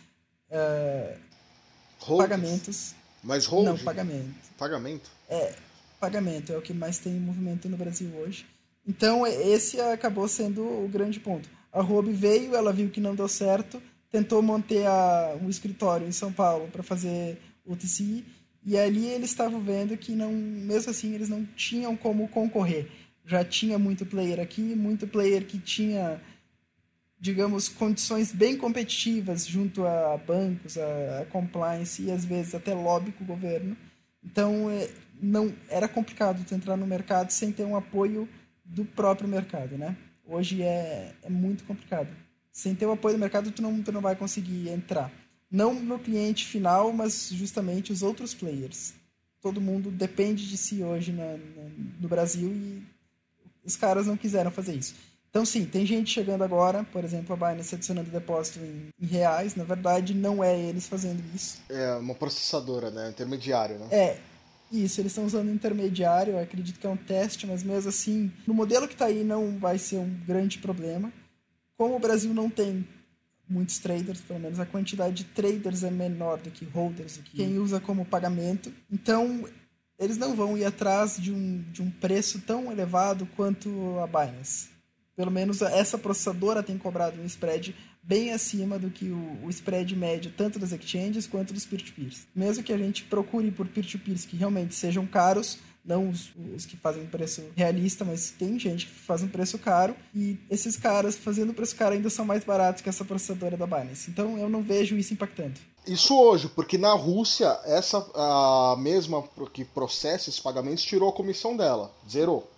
uh, pagamentos. Mais hold? Não, pagamento. Pagamento? É, pagamento é o que mais tem movimento no Brasil hoje. Então, esse acabou sendo o grande ponto. A Ruby veio, ela viu que não deu certo, tentou manter a, um escritório em São Paulo para fazer o TCI e ali eles estavam vendo que não, mesmo assim eles não tinham como concorrer. Já tinha muito player aqui, muito player que tinha, digamos, condições bem competitivas junto a bancos, a, a compliance e às vezes até lobby com o governo. Então é, não era complicado entrar no mercado sem ter um apoio do próprio mercado, né? Hoje é, é muito complicado sem ter o apoio do mercado, tu não, tu não vai conseguir entrar. Não no cliente final, mas justamente os outros players. Todo mundo depende de si hoje na, na, no Brasil e os caras não quiseram fazer isso. Então, sim, tem gente chegando agora, por exemplo, a Binance adicionando depósito em, em, reais. Na verdade, não é eles fazendo isso. É uma processadora, né? Intermediário, né? É. Isso, eles estão usando intermediário. Acredito que é um teste, mas mesmo assim, no modelo que está aí não vai ser um grande problema. Como o Brasil não tem muitos traders, pelo menos a quantidade de traders é menor do que holders, do que quem usa como pagamento. Então, eles não vão ir atrás de um, de um preço tão elevado quanto a Binance. Pelo menos essa processadora tem cobrado um spread bem acima do que o, o spread médio, tanto das exchanges quanto dos peer-to-peers. Mesmo que a gente procure por peer-to-peers que realmente sejam caros, não os, os, que fazem preço realista, mas tem gente que faz um preço caro e esses caras fazendo preço caro ainda são mais baratos que essa processadora da Binance. Então eu não vejo isso impactando. Isso hoje, porque na Rússia, essa a mesma que processa esses pagamentos tirou a comissão dela, zerou.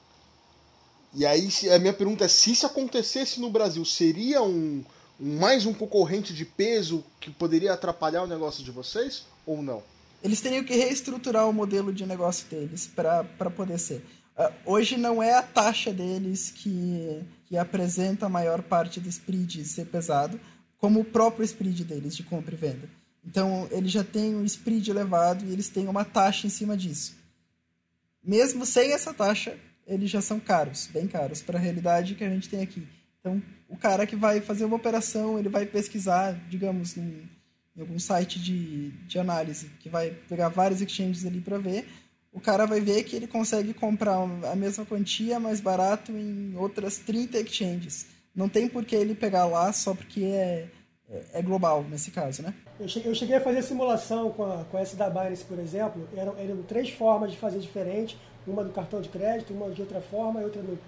E aí a minha pergunta é: se isso acontecesse no Brasil, seria um mais um concorrente de peso que poderia atrapalhar o negócio de vocês ou não? Eles teriam que reestruturar o modelo de negócio deles para poder ser. Uh, hoje não é a taxa deles que, que apresenta a maior parte do spread ser pesado, como o próprio spread deles de compra e venda. Então, eles já têm um spread elevado e eles têm uma taxa em cima disso. Mesmo sem essa taxa, eles já são caros, bem caros, para a realidade que a gente tem aqui. Então, o cara que vai fazer uma operação, ele vai pesquisar, digamos, num, em algum site de, de análise, que vai pegar vários exchanges ali para ver, o cara vai ver que ele consegue comprar a mesma quantia mais barato em outras 30 exchanges. Não tem por que ele pegar lá só porque é, é, é global, nesse caso, né? Eu cheguei a fazer simulação com, a, com essa da Binance, por exemplo. Eram, eram três formas de fazer diferente. Uma do cartão de crédito, uma de outra forma, outra no,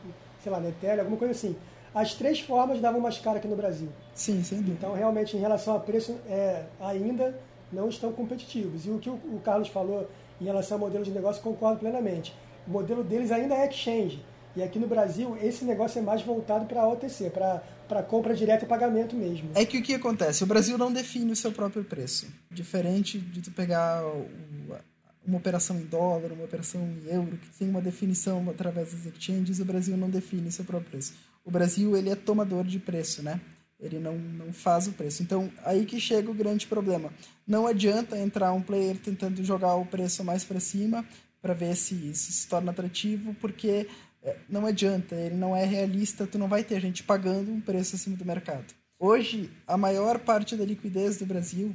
sei lá, Netel, alguma coisa assim as três formas davam mais caro aqui no Brasil. Sim, sem dúvida. Então, realmente, em relação a preço, é, ainda não estão competitivos. E o que o, o Carlos falou em relação ao modelo de negócio, concordo plenamente. O modelo deles ainda é exchange. E aqui no Brasil, esse negócio é mais voltado para a OTC, para compra direta e pagamento mesmo. É que o que acontece? O Brasil não define o seu próprio preço. Diferente de tu pegar uma operação em dólar, uma operação em euro, que tem uma definição através das exchanges, o Brasil não define o seu próprio preço o Brasil ele é tomador de preço, né? Ele não, não faz o preço. Então, aí que chega o grande problema. Não adianta entrar um player tentando jogar o preço mais para cima para ver se isso se torna atrativo, porque é, não adianta, ele não é realista, tu não vai ter gente pagando um preço acima do mercado. Hoje, a maior parte da liquidez do Brasil,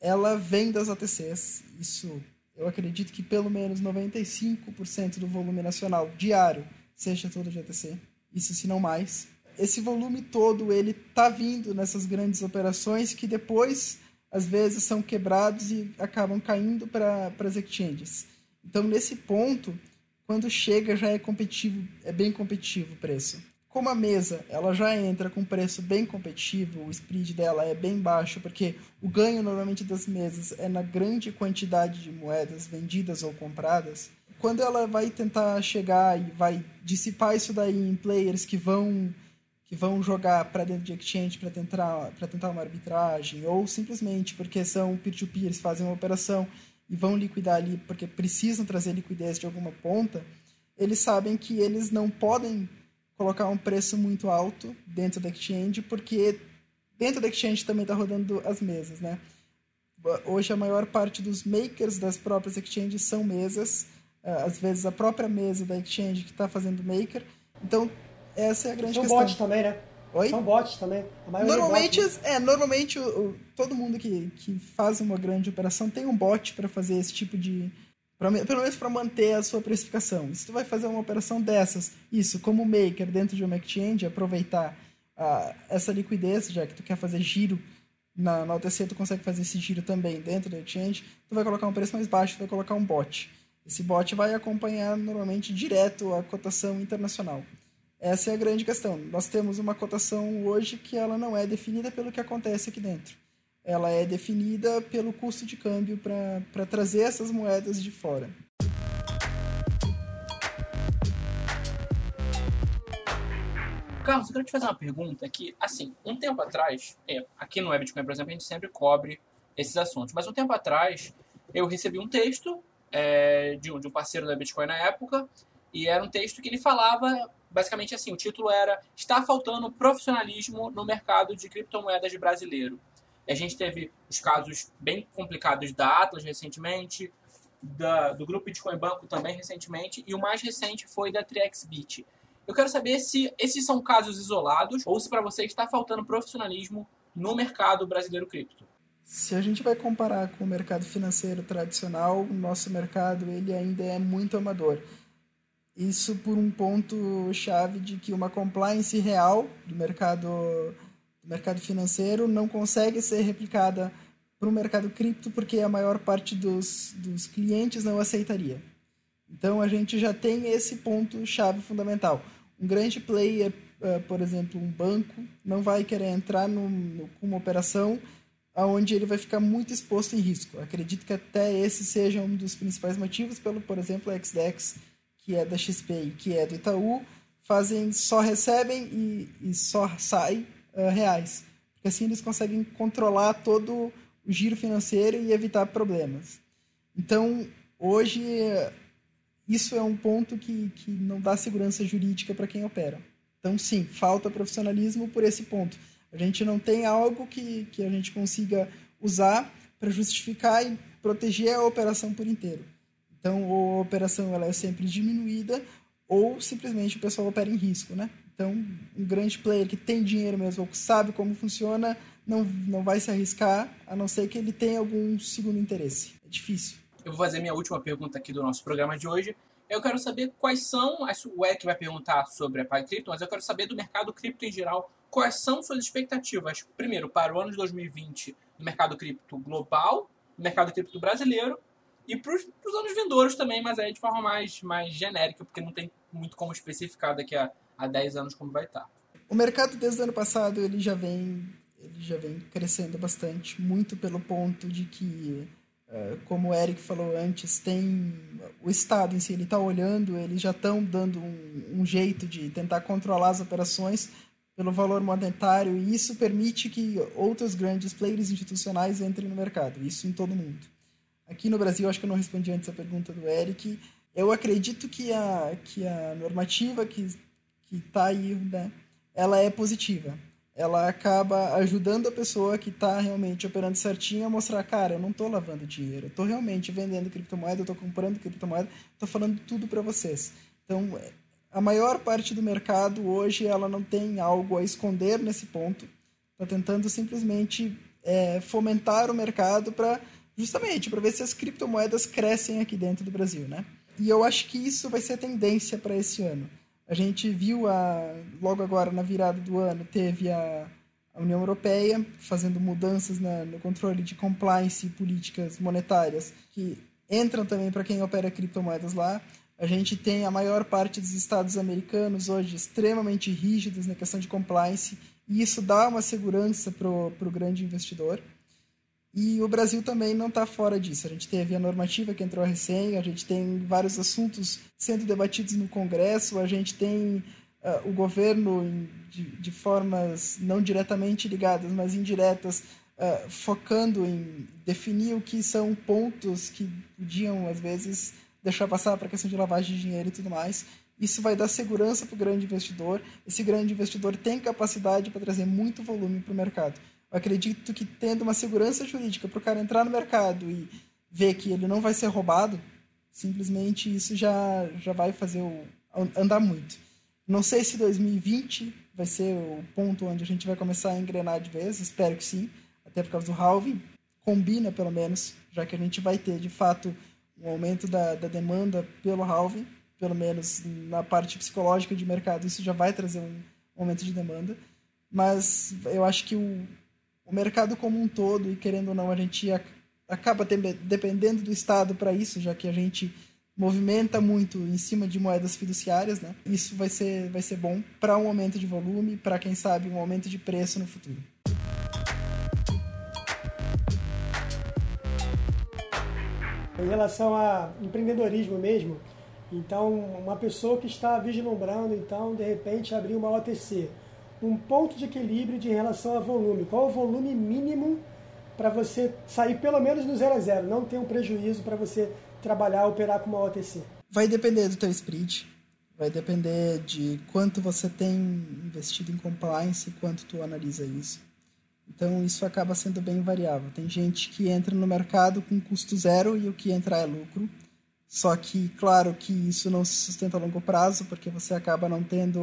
ela vem das OTCs. Isso, eu acredito que pelo menos 95% do volume nacional diário seja todo de OTC isso se não mais. Esse volume todo ele tá vindo nessas grandes operações que depois às vezes são quebrados e acabam caindo para as exchanges. Então nesse ponto, quando chega já é competitivo, é bem competitivo o preço. Como a mesa ela já entra com preço bem competitivo, o spread dela é bem baixo, porque o ganho normalmente das mesas é na grande quantidade de moedas vendidas ou compradas quando ela vai tentar chegar e vai dissipar isso daí em players que vão que vão jogar para dentro de exchange para tentar para tentar uma arbitragem ou simplesmente porque são peer-to-peers fazem uma operação e vão liquidar ali porque precisam trazer liquidez de alguma ponta, eles sabem que eles não podem colocar um preço muito alto dentro da exchange porque dentro da exchange também está rodando as mesas, né? Hoje a maior parte dos makers das próprias exchanges são mesas às vezes a própria mesa da exchange que está fazendo maker. Então, essa é a grande São questão. São bots também, né? Oi? São bots também. normalmente, é, bot, né? é, normalmente o, o, todo mundo que, que faz uma grande operação tem um bot para fazer esse tipo de. Pra, pelo menos para manter a sua precificação. Se tu vai fazer uma operação dessas, isso, como maker dentro de uma exchange, aproveitar essa liquidez, já que tu quer fazer giro na, na OTC, tu consegue fazer esse giro também dentro da exchange, tu vai colocar um preço mais baixo, tu vai colocar um bot. Esse bot vai acompanhar normalmente direto a cotação internacional. Essa é a grande questão. Nós temos uma cotação hoje que ela não é definida pelo que acontece aqui dentro. Ela é definida pelo custo de câmbio para trazer essas moedas de fora. Carlos, eu quero te fazer uma pergunta que, assim, um tempo atrás, é, aqui no Webcoin, por exemplo, a gente sempre cobre esses assuntos, mas um tempo atrás eu recebi um texto é, de, um, de um parceiro da Bitcoin na época, e era um texto que ele falava basicamente assim: o título era Está faltando profissionalismo no mercado de criptomoedas brasileiro. A gente teve os casos bem complicados da Atlas recentemente, da, do grupo Bitcoin Banco também recentemente, e o mais recente foi da TriXBit. Eu quero saber se esses são casos isolados ou se para você está faltando profissionalismo no mercado brasileiro cripto. Se a gente vai comparar com o mercado financeiro tradicional, o nosso mercado ele ainda é muito amador. Isso por um ponto chave de que uma compliance real do mercado do mercado financeiro não consegue ser replicada para o mercado cripto porque a maior parte dos, dos clientes não aceitaria. Então a gente já tem esse ponto chave fundamental. Um grande player, uh, por exemplo, um banco, não vai querer entrar com uma operação onde ele vai ficar muito exposto em risco. Acredito que até esse seja um dos principais motivos pelo, por exemplo, a XDEX, que é da XP e que é do Itaú, fazem só recebem e, e só saem uh, reais. Porque assim eles conseguem controlar todo o giro financeiro e evitar problemas. Então, hoje, isso é um ponto que, que não dá segurança jurídica para quem opera. Então, sim, falta profissionalismo por esse ponto. A gente não tem algo que, que a gente consiga usar para justificar e proteger a operação por inteiro. Então, ou a operação ela é sempre diminuída, ou simplesmente o pessoal opera em risco, né? Então, um grande player que tem dinheiro mesmo, ou que sabe como funciona, não, não vai se arriscar, a não ser que ele tenha algum segundo interesse. É difícil. Eu vou fazer minha última pergunta aqui do nosso programa de hoje. Eu quero saber quais são, o Eric vai perguntar sobre a PyCrypto, mas eu quero saber do mercado cripto em geral, quais são suas expectativas, primeiro, para o ano de 2020 no mercado cripto global, no mercado cripto brasileiro, e para os anos vindouros também, mas aí de forma mais, mais genérica, porque não tem muito como especificar daqui a, a 10 anos como vai estar. O mercado desde o ano passado ele já vem ele já vem crescendo bastante, muito pelo ponto de que, é, como o Eric falou antes, tem o Estado em si, ele está olhando, eles já estão dando um, um jeito de tentar controlar as operações pelo valor monetário e isso permite que outros grandes players institucionais entrem no mercado, isso em todo mundo. Aqui no Brasil, acho que eu não respondi antes a pergunta do Eric, eu acredito que a, que a normativa que está aí, né, ela é positiva. Ela acaba ajudando a pessoa que está realmente operando certinho a mostrar, cara, eu não estou lavando dinheiro, eu estou realmente vendendo criptomoeda, eu estou comprando criptomoeda, estou falando tudo para vocês. Então, a maior parte do mercado hoje ela não tem algo a esconder nesse ponto. Está tentando simplesmente é, fomentar o mercado para justamente para ver se as criptomoedas crescem aqui dentro do Brasil, né? E eu acho que isso vai ser tendência para esse ano. A gente viu a, logo agora na virada do ano teve a, a União Europeia fazendo mudanças na, no controle de compliance e políticas monetárias que entram também para quem opera criptomoedas lá. A gente tem a maior parte dos estados americanos hoje extremamente rígidos na questão de compliance, e isso dá uma segurança para o grande investidor. E o Brasil também não está fora disso. A gente teve a normativa que entrou recém, a gente tem vários assuntos sendo debatidos no Congresso, a gente tem uh, o governo de, de, formas não diretamente ligadas, mas indiretas, uh, focando em definir o que são pontos que podiam, às vezes, deixar passar para a questão de lavagem de dinheiro e tudo mais. Isso vai dar segurança para o grande investidor. Esse grande investidor tem capacidade para trazer muito volume para o mercado. Eu acredito que tendo uma segurança jurídica para o cara entrar no mercado e ver que ele não vai ser roubado, simplesmente isso já, já vai fazer o, andar muito. Não sei se 2020 vai ser o ponto onde a gente vai começar a engrenar de vez, espero que sim, até por causa do halving. Combina, pelo menos, já que a gente vai ter, de fato, um aumento da, da demanda pelo halving, pelo menos na parte psicológica de mercado, isso já vai trazer um aumento de demanda. Mas eu acho que o, o mercado como um todo, e querendo ou não, a gente acaba dependendo do Estado para isso, já que a gente movimenta muito em cima de moedas fiduciárias, né? Isso vai ser, vai ser bom para um aumento de volume, para quem sabe um aumento de preço no futuro. Em relação a empreendedorismo mesmo. Então, uma pessoa que está vislumbrando, então, de repente, abrir uma OTC. Um ponto de equilíbrio de relação a volume. Qual o volume mínimo para você sair pelo menos no zero a zero, não ter um prejuízo para você trabalhar, operar com uma OTC? Vai depender do teu split, vai depender de quanto você tem investido em compliance e quanto tu analisa isso. Então isso acaba sendo bem variável. Tem gente que entra no mercado com custo zero e o que entra é lucro. Só que, claro, que isso não se sustenta a longo prazo, porque você acaba não tendo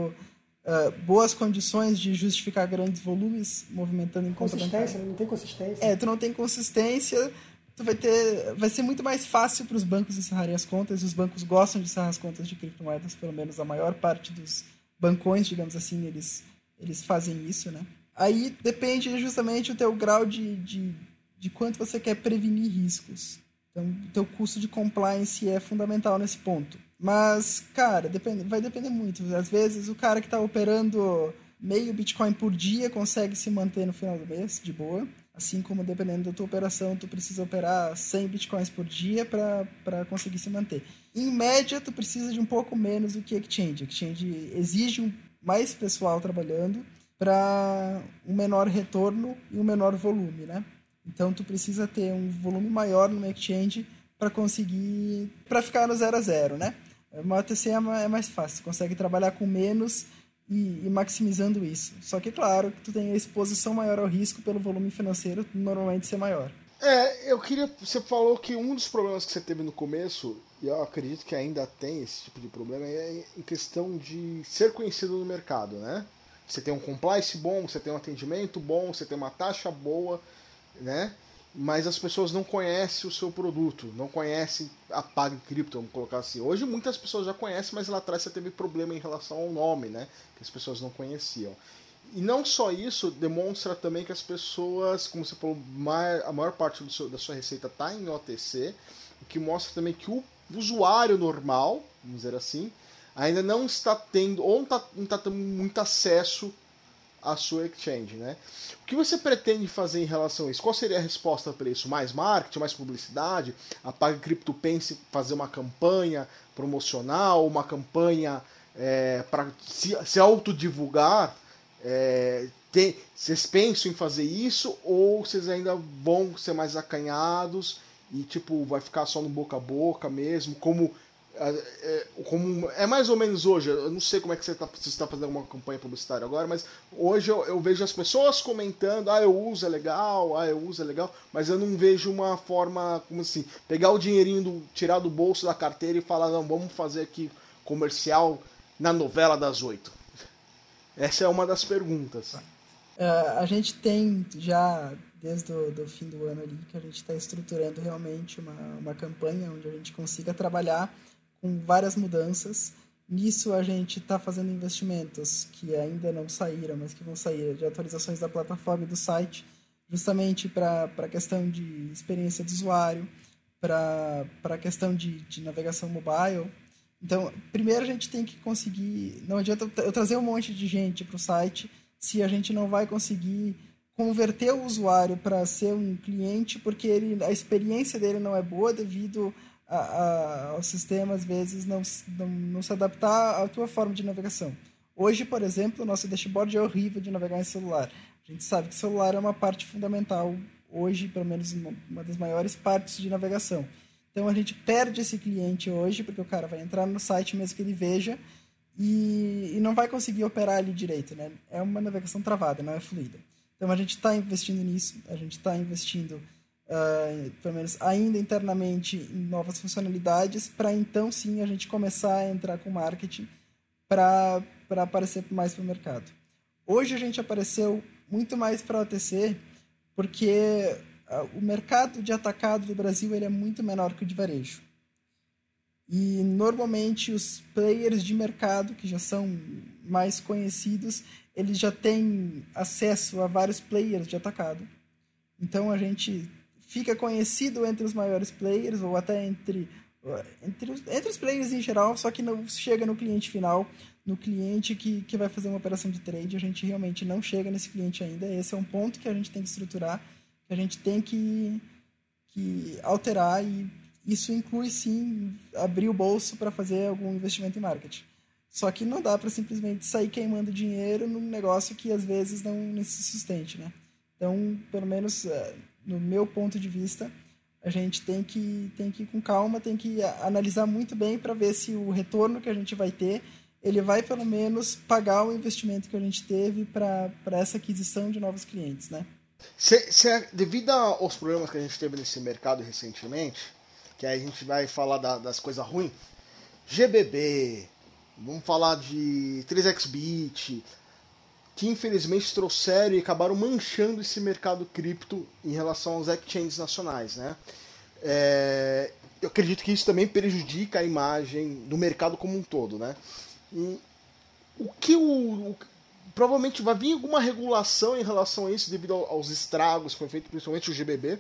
uh, boas condições de justificar grandes volumes movimentando em conta Consistência, não tem consistência. É, tu não tem consistência, tu vai ter, vai ser muito mais fácil para os bancos encerrarem as contas. Os bancos gostam de encerrar as contas de criptomoedas, pelo menos a maior parte dos bancões, digamos assim, eles, eles fazem isso, né? Aí depende justamente o teu grau de, de, de quanto você quer prevenir riscos. Então, o teu custo de compliance é fundamental nesse ponto. Mas, cara, depende, vai depender muito. Às vezes, o cara que está operando meio Bitcoin por dia consegue se manter no final do mês, de boa. Assim como, dependendo da tua operação, tu precisa operar 100 Bitcoins por dia para conseguir se manter. Em média, tu precisa de um pouco menos do que Exchange. Exchange exige mais pessoal trabalhando para um menor retorno e um menor volume, né? Então tu precisa ter um volume maior no exchange para conseguir para ficar no zero a zero, né? Uma OTC é, é mais fácil, consegue trabalhar com menos e, e, maximizando isso. Só que, claro, tu tem a exposição maior ao risco pelo volume financeiro normalmente ser maior. É, eu queria. Você falou que um dos problemas que você teve no começo, e eu acredito que ainda tem esse tipo de problema, é em questão de ser conhecido no mercado, né? Você tem um compliance bom, você tem um atendimento bom, você tem uma taxa boa, né? Mas as pessoas não conhecem o seu produto, não conhecem a Pag Cripto, vamos colocar assim. Hoje muitas pessoas já conhecem, mas lá atrás você teve problema em relação ao nome, né? Que as pessoas não conheciam. E não só isso, demonstra também que as pessoas, como você falou, a maior parte seu, da sua receita está em OTC, o que mostra também que o usuário normal, vamos dizer assim, ainda não está tendo, ou não está, não está tendo muito acesso à sua exchange. Né? O que você pretende fazer em relação a isso? Qual seria a resposta para isso? Mais marketing, mais publicidade? A PagCrypto pense fazer uma campanha promocional, uma campanha é, para se, se autodivulgar? É, tem, vocês pensam em fazer isso ou vocês ainda vão ser mais acanhados e tipo vai ficar só no boca a boca mesmo como como é mais ou menos hoje eu não sei como é que você está você está fazendo uma campanha publicitária agora mas hoje eu, eu, vejo as pessoas comentando ah eu uso é legal ah eu uso é legal mas eu não vejo uma forma como assim pegar o dinheirinho do, tirar do bolso da carteira e falar não vamos fazer aqui comercial na novela das oito essa é uma das perguntas. Uh, a gente tem já, desde o fim do ano ali, que a gente está estruturando realmente uma, uma campanha onde a gente consiga trabalhar com várias mudanças. Nisso a gente está fazendo investimentos que ainda não saíram, mas que vão sair, de atualizações da plataforma e do site, justamente para a questão de experiência do usuário, para a questão de, de navegação mobile, então, primeiro a gente tem que conseguir. Não adianta eu trazer um monte de gente para o site se a gente não vai conseguir converter o usuário para ser um cliente, porque ele, a experiência dele não é boa devido a, ao sistema, às vezes, não, não, não se adaptar à tua forma de navegação. Hoje, por exemplo, o nosso dashboard é horrível de navegar em celular. A gente sabe que celular é uma parte fundamental, hoje, pelo menos uma das maiores partes de navegação. Então a gente perde esse cliente hoje, porque o cara vai entrar no site mesmo que ele veja e, e não vai conseguir operar ali direito. Né? É uma navegação travada, não é fluida. Então a gente está investindo nisso, a gente está investindo, uh, pelo menos ainda internamente, em novas funcionalidades, para então sim a gente começar a entrar com marketing para aparecer mais para o mercado. Hoje a gente apareceu muito mais para a OTC, porque o mercado de atacado do Brasil ele é muito menor que o de varejo. E normalmente os players de mercado, que já são mais conhecidos, eles já têm acesso a vários players de atacado. Então a gente fica conhecido entre os maiores players, ou até entre, entre, os, entre os players em geral, só que não chega no cliente final, no cliente que, que vai fazer uma operação de trade. A gente realmente não chega nesse cliente ainda. Esse é um ponto que a gente tem que estruturar que a gente tem que, que alterar e isso inclui sim abrir o bolso para fazer algum investimento em marketing. Só que não dá para simplesmente sair queimando dinheiro num negócio que às vezes não se sustente, né? Então, pelo menos eh, no meu ponto de vista, a gente tem que, tem que ir com calma, tem que analisar muito bem para ver se o retorno que a gente vai ter, ele vai pelo menos pagar o investimento que a gente teve para essa aquisição de novos clientes, né? Se, se, devido aos problemas que a gente teve nesse mercado recentemente, que aí a gente vai falar da, das coisas ruins, GBB, vamos falar de 3xBit, que infelizmente trouxeram e acabaram manchando esse mercado cripto em relação aos exchanges nacionais, né? É, eu acredito que isso também prejudica a imagem do mercado como um todo, né? E o que o, provavelmente vai vir alguma regulação em relação a isso, devido aos estragos que foi feito, principalmente o GBB.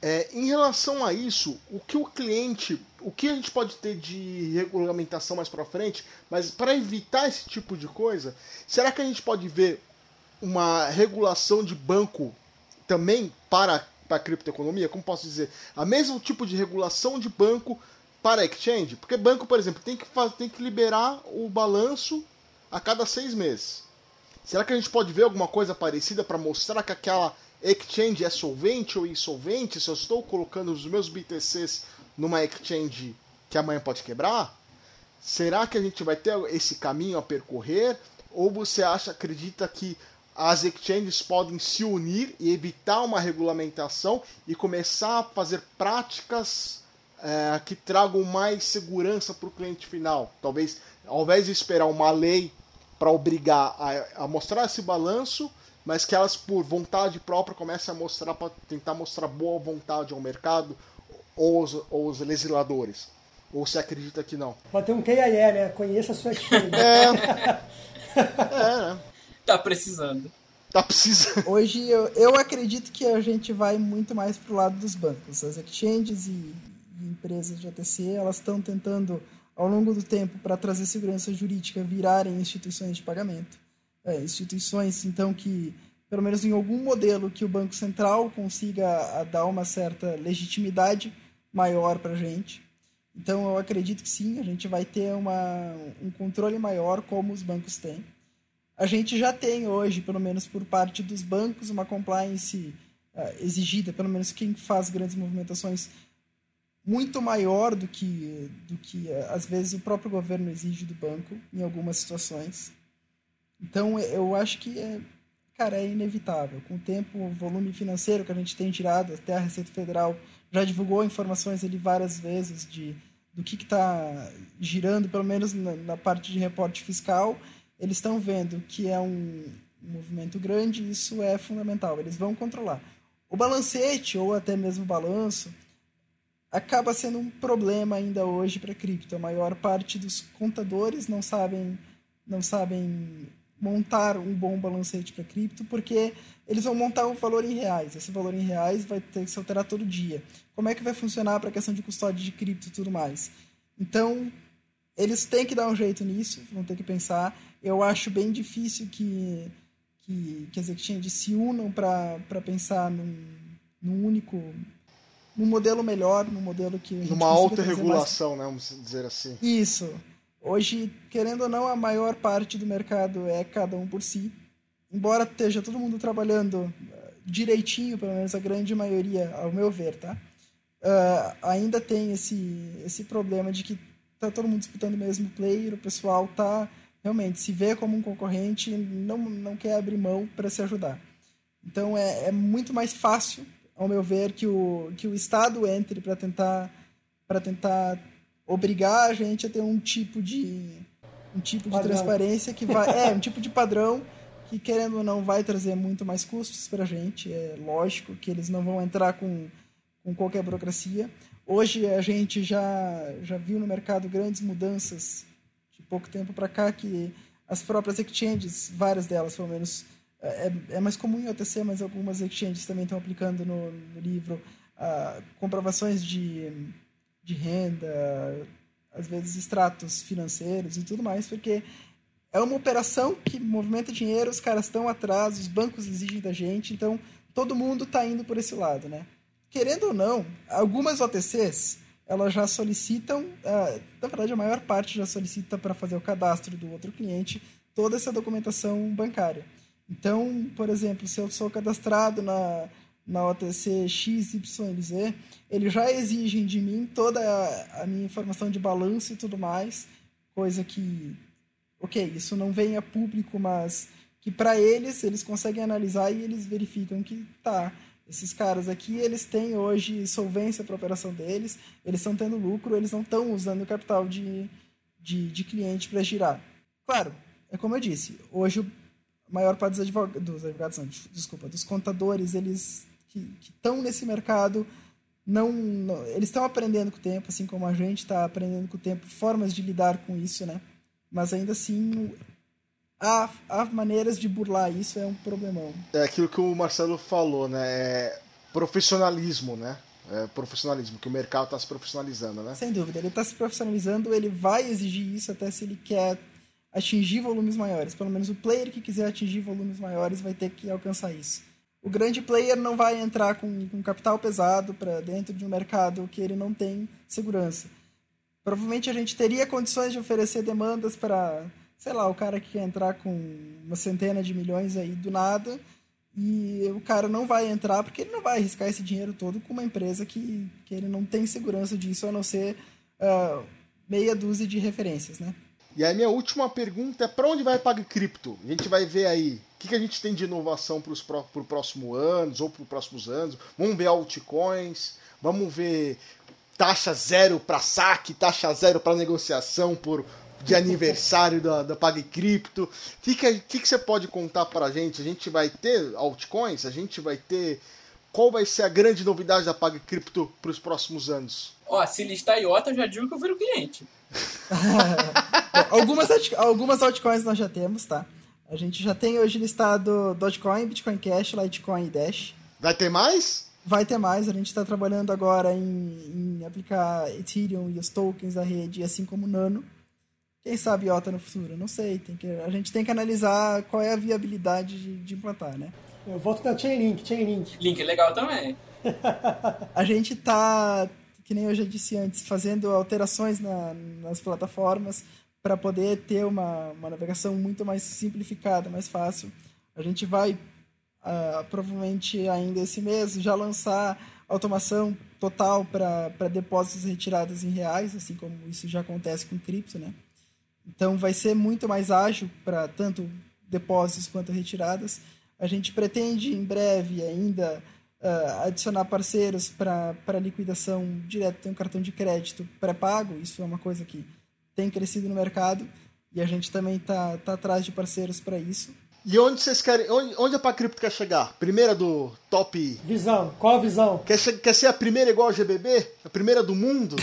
É, em relação a isso, o que o cliente, o que a gente pode ter de regulamentação mais para frente, mas para evitar esse tipo de coisa, será que a gente pode ver uma regulação de banco também para para a criptoeconomia? Como posso dizer, a mesmo tipo de regulação de banco para exchange? Porque banco, por exemplo, tem que, fazer, tem que liberar o balanço a cada seis meses. Será que a gente pode ver alguma coisa parecida para mostrar que aquela exchange é solvente ou insolvente, se eu estou colocando os meus BTCs numa exchange que amanhã pode quebrar? Será que a gente vai ter esse caminho a percorrer? Ou você acha, acredita que as exchanges podem se unir e evitar uma regulamentação e começar a fazer práticas é, que tragam mais segurança para o cliente final? Talvez, ao invés de esperar uma lei para obrigar a, a, mostrar esse balanço, mas que elas, por vontade própria, comecem a mostrar, para tentar mostrar boa vontade ao mercado ou os, ou os legisladores. Ou você acredita que não? Pode ter um QIE, né? Conheça a sua exchange. é. é, né? Tá precisando. Tá precisando. Hoje eu, eu acredito que a gente vai muito mais pro lado dos bancos. As exchanges e, e empresas de OTC, elas estão tentando, ao longo do tempo, para trazer segurança jurídica, virarem instituições de pagamento. É, instituições, então, que, pelo menos em algum modelo, que o Banco Central consiga dar uma certa legitimidade maior para a gente. Então, eu acredito que sim, a gente vai ter uma, um controle maior como os bancos têm a gente já tem hoje, pelo menos por parte dos bancos, uma compliance uh, exigida, pelo menos quem faz grandes movimentações, muito maior do que, do que uh, às vezes o próprio governo exige do banco em algumas situações. Então eu acho que é, cara, é inevitável. Com o tempo, o volume financeiro que a gente tem tirado, até a Receita Federal já divulgou informações ali várias vezes de do que está girando, pelo menos na, na parte de reporte fiscal eles estão vendo que é um movimento grande isso é fundamental, eles vão controlar. O balancete, ou até mesmo o balanço, acaba sendo um problema ainda hoje para cripto. A maior parte dos contadores não sabem, não sabem montar um bom balancete para cripto, porque eles vão montar um valor em reais. Esse valor em reais vai ter que se alterar todo dia. Como é que vai funcionar para a questão de custódia de cripto e tudo mais? Então, eles têm que dar um jeito nisso, vão ter que pensar eu acho bem difícil que, que, que as exchanges se unam para pensar num, num único num modelo melhor, num modelo que. Numa alta regulação, mais... né? Vamos dizer assim. Isso. Hoje, querendo ou não, a maior parte do mercado é cada um por si. Embora esteja todo mundo trabalhando eh, direitinho, pelo menos a grande maioria, ao meu ver, tá? Uh, ainda tem esse, esse problema de que tá todo mundo disputando o mesmo player, o pessoal tá realmente se vê como um concorrente não, não quer abrir mão para se ajudar. Então é, é muito mais fácil, ao meu ver, que o, que o Estado entre para tentar, para tentar obrigar a gente a ter um tipo de um tipo de transparência que vai é um tipo de padrão que querendo ou não vai trazer muito mais custos para a gente é lógico que eles não vão entrar com, com qualquer burocracia hoje a gente já já viu no mercado grandes mudanças pouco tempo para cá que as próprias exchanges, várias delas pelo menos, é, é, mais comum em OTC, mas algumas exchanges também estão aplicando no, no livro uh, comprovações de, de renda, às vezes extratos financeiros e tudo mais, porque é uma operação que movimenta dinheiro, os caras estão atrás, os bancos exigem da gente, então todo mundo está indo por esse lado, né? Querendo ou não, algumas OTCs elas já solicitam, uh, na verdade a maior parte já solicita para fazer o cadastro do outro cliente toda essa documentação bancária. Então, por exemplo, se eu sou cadastrado na, na OTC XYZ, eles já exigem de mim toda a, a minha informação de balanço e tudo mais, coisa que, ok, isso não vem a público, mas que para eles, eles conseguem analisar e eles verificam que tá, esses caras aqui, eles têm hoje solvência para a operação deles, eles estão tendo lucro, eles não estão usando o capital de, de, de cliente para girar. Claro, é como eu disse, hoje a maior parte dos advogados, dos advogados não, desculpa, dos contadores, eles que estão nesse mercado, não, não eles estão aprendendo com o tempo, assim como a gente está aprendendo com o tempo formas de lidar com isso, né? Mas ainda assim, há, há maneiras de burlar isso, é um problemão. É aquilo que o Marcelo falou, né? É profissionalismo, né? É profissionalismo, que o mercado está se profissionalizando, né? Sem dúvida, ele está se profissionalizando, ele vai exigir isso até se ele quer atingir volumes maiores. Pelo menos o player que quiser atingir volumes maiores vai ter que alcançar isso. O grande player não vai entrar com, com capital pesado para dentro de um mercado que ele não tem segurança. Provavelmente a gente teria condições de oferecer demandas para sei lá, o cara que entrar com uma centena de milhões aí do nada E o cara não vai entrar porque ele não vai arriscar esse dinheiro todo com uma empresa que, que ele não tem segurança disso, a não ser uh, meia dúzia de referências, né? E aí minha última pergunta é para onde vai Pague Cripto? A gente vai ver aí o que, que a gente tem de inovação para os pro, próximos anos ou para os próximos anos. Vamos ver altcoins, vamos ver taxa zero para saque, taxa zero para negociação por de aniversário da, da PagCrypto. O que, que, que, que você pode contar para a gente? A gente vai ter altcoins? A gente vai ter. Qual vai ser a grande novidade da PagCrypto para os próximos anos? Ó, se listar IOTA, eu já digo que eu viro cliente. algumas, algumas altcoins nós já temos, tá? A gente já tem hoje listado Dogecoin, Bitcoin Cash, Litecoin e Dash. Vai ter mais? Vai ter mais. A gente está trabalhando agora em, em, aplicar Ethereum e os tokens da rede, assim como Nano. Quem sabe IOTA no futuro? Não sei. Tem que, a gente tem que analisar qual é a viabilidade de, de implantar, né? Eu volto da Chainlink, Chainlink. Link é legal também. a gente tá que nem eu já disse antes, fazendo alterações na, nas plataformas para poder ter uma, uma navegação muito mais simplificada, mais fácil. A gente vai, uh, provavelmente ainda esse mês, já lançar automação total para depósitos retirados em reais, assim como isso já acontece com cripto, né? Então vai ser muito mais ágil para tanto depósitos quanto retiradas. A gente pretende em breve ainda uh, adicionar parceiros para liquidação direto, um cartão de crédito pré-pago, isso é uma coisa que tem crescido no mercado e a gente também está tá atrás de parceiros para isso. E onde vocês querem. Onde, onde a Pacripto quer chegar? Primeira do top. Visão. Qual a visão? Quer, quer ser a primeira igual ao GBB? A primeira do mundo?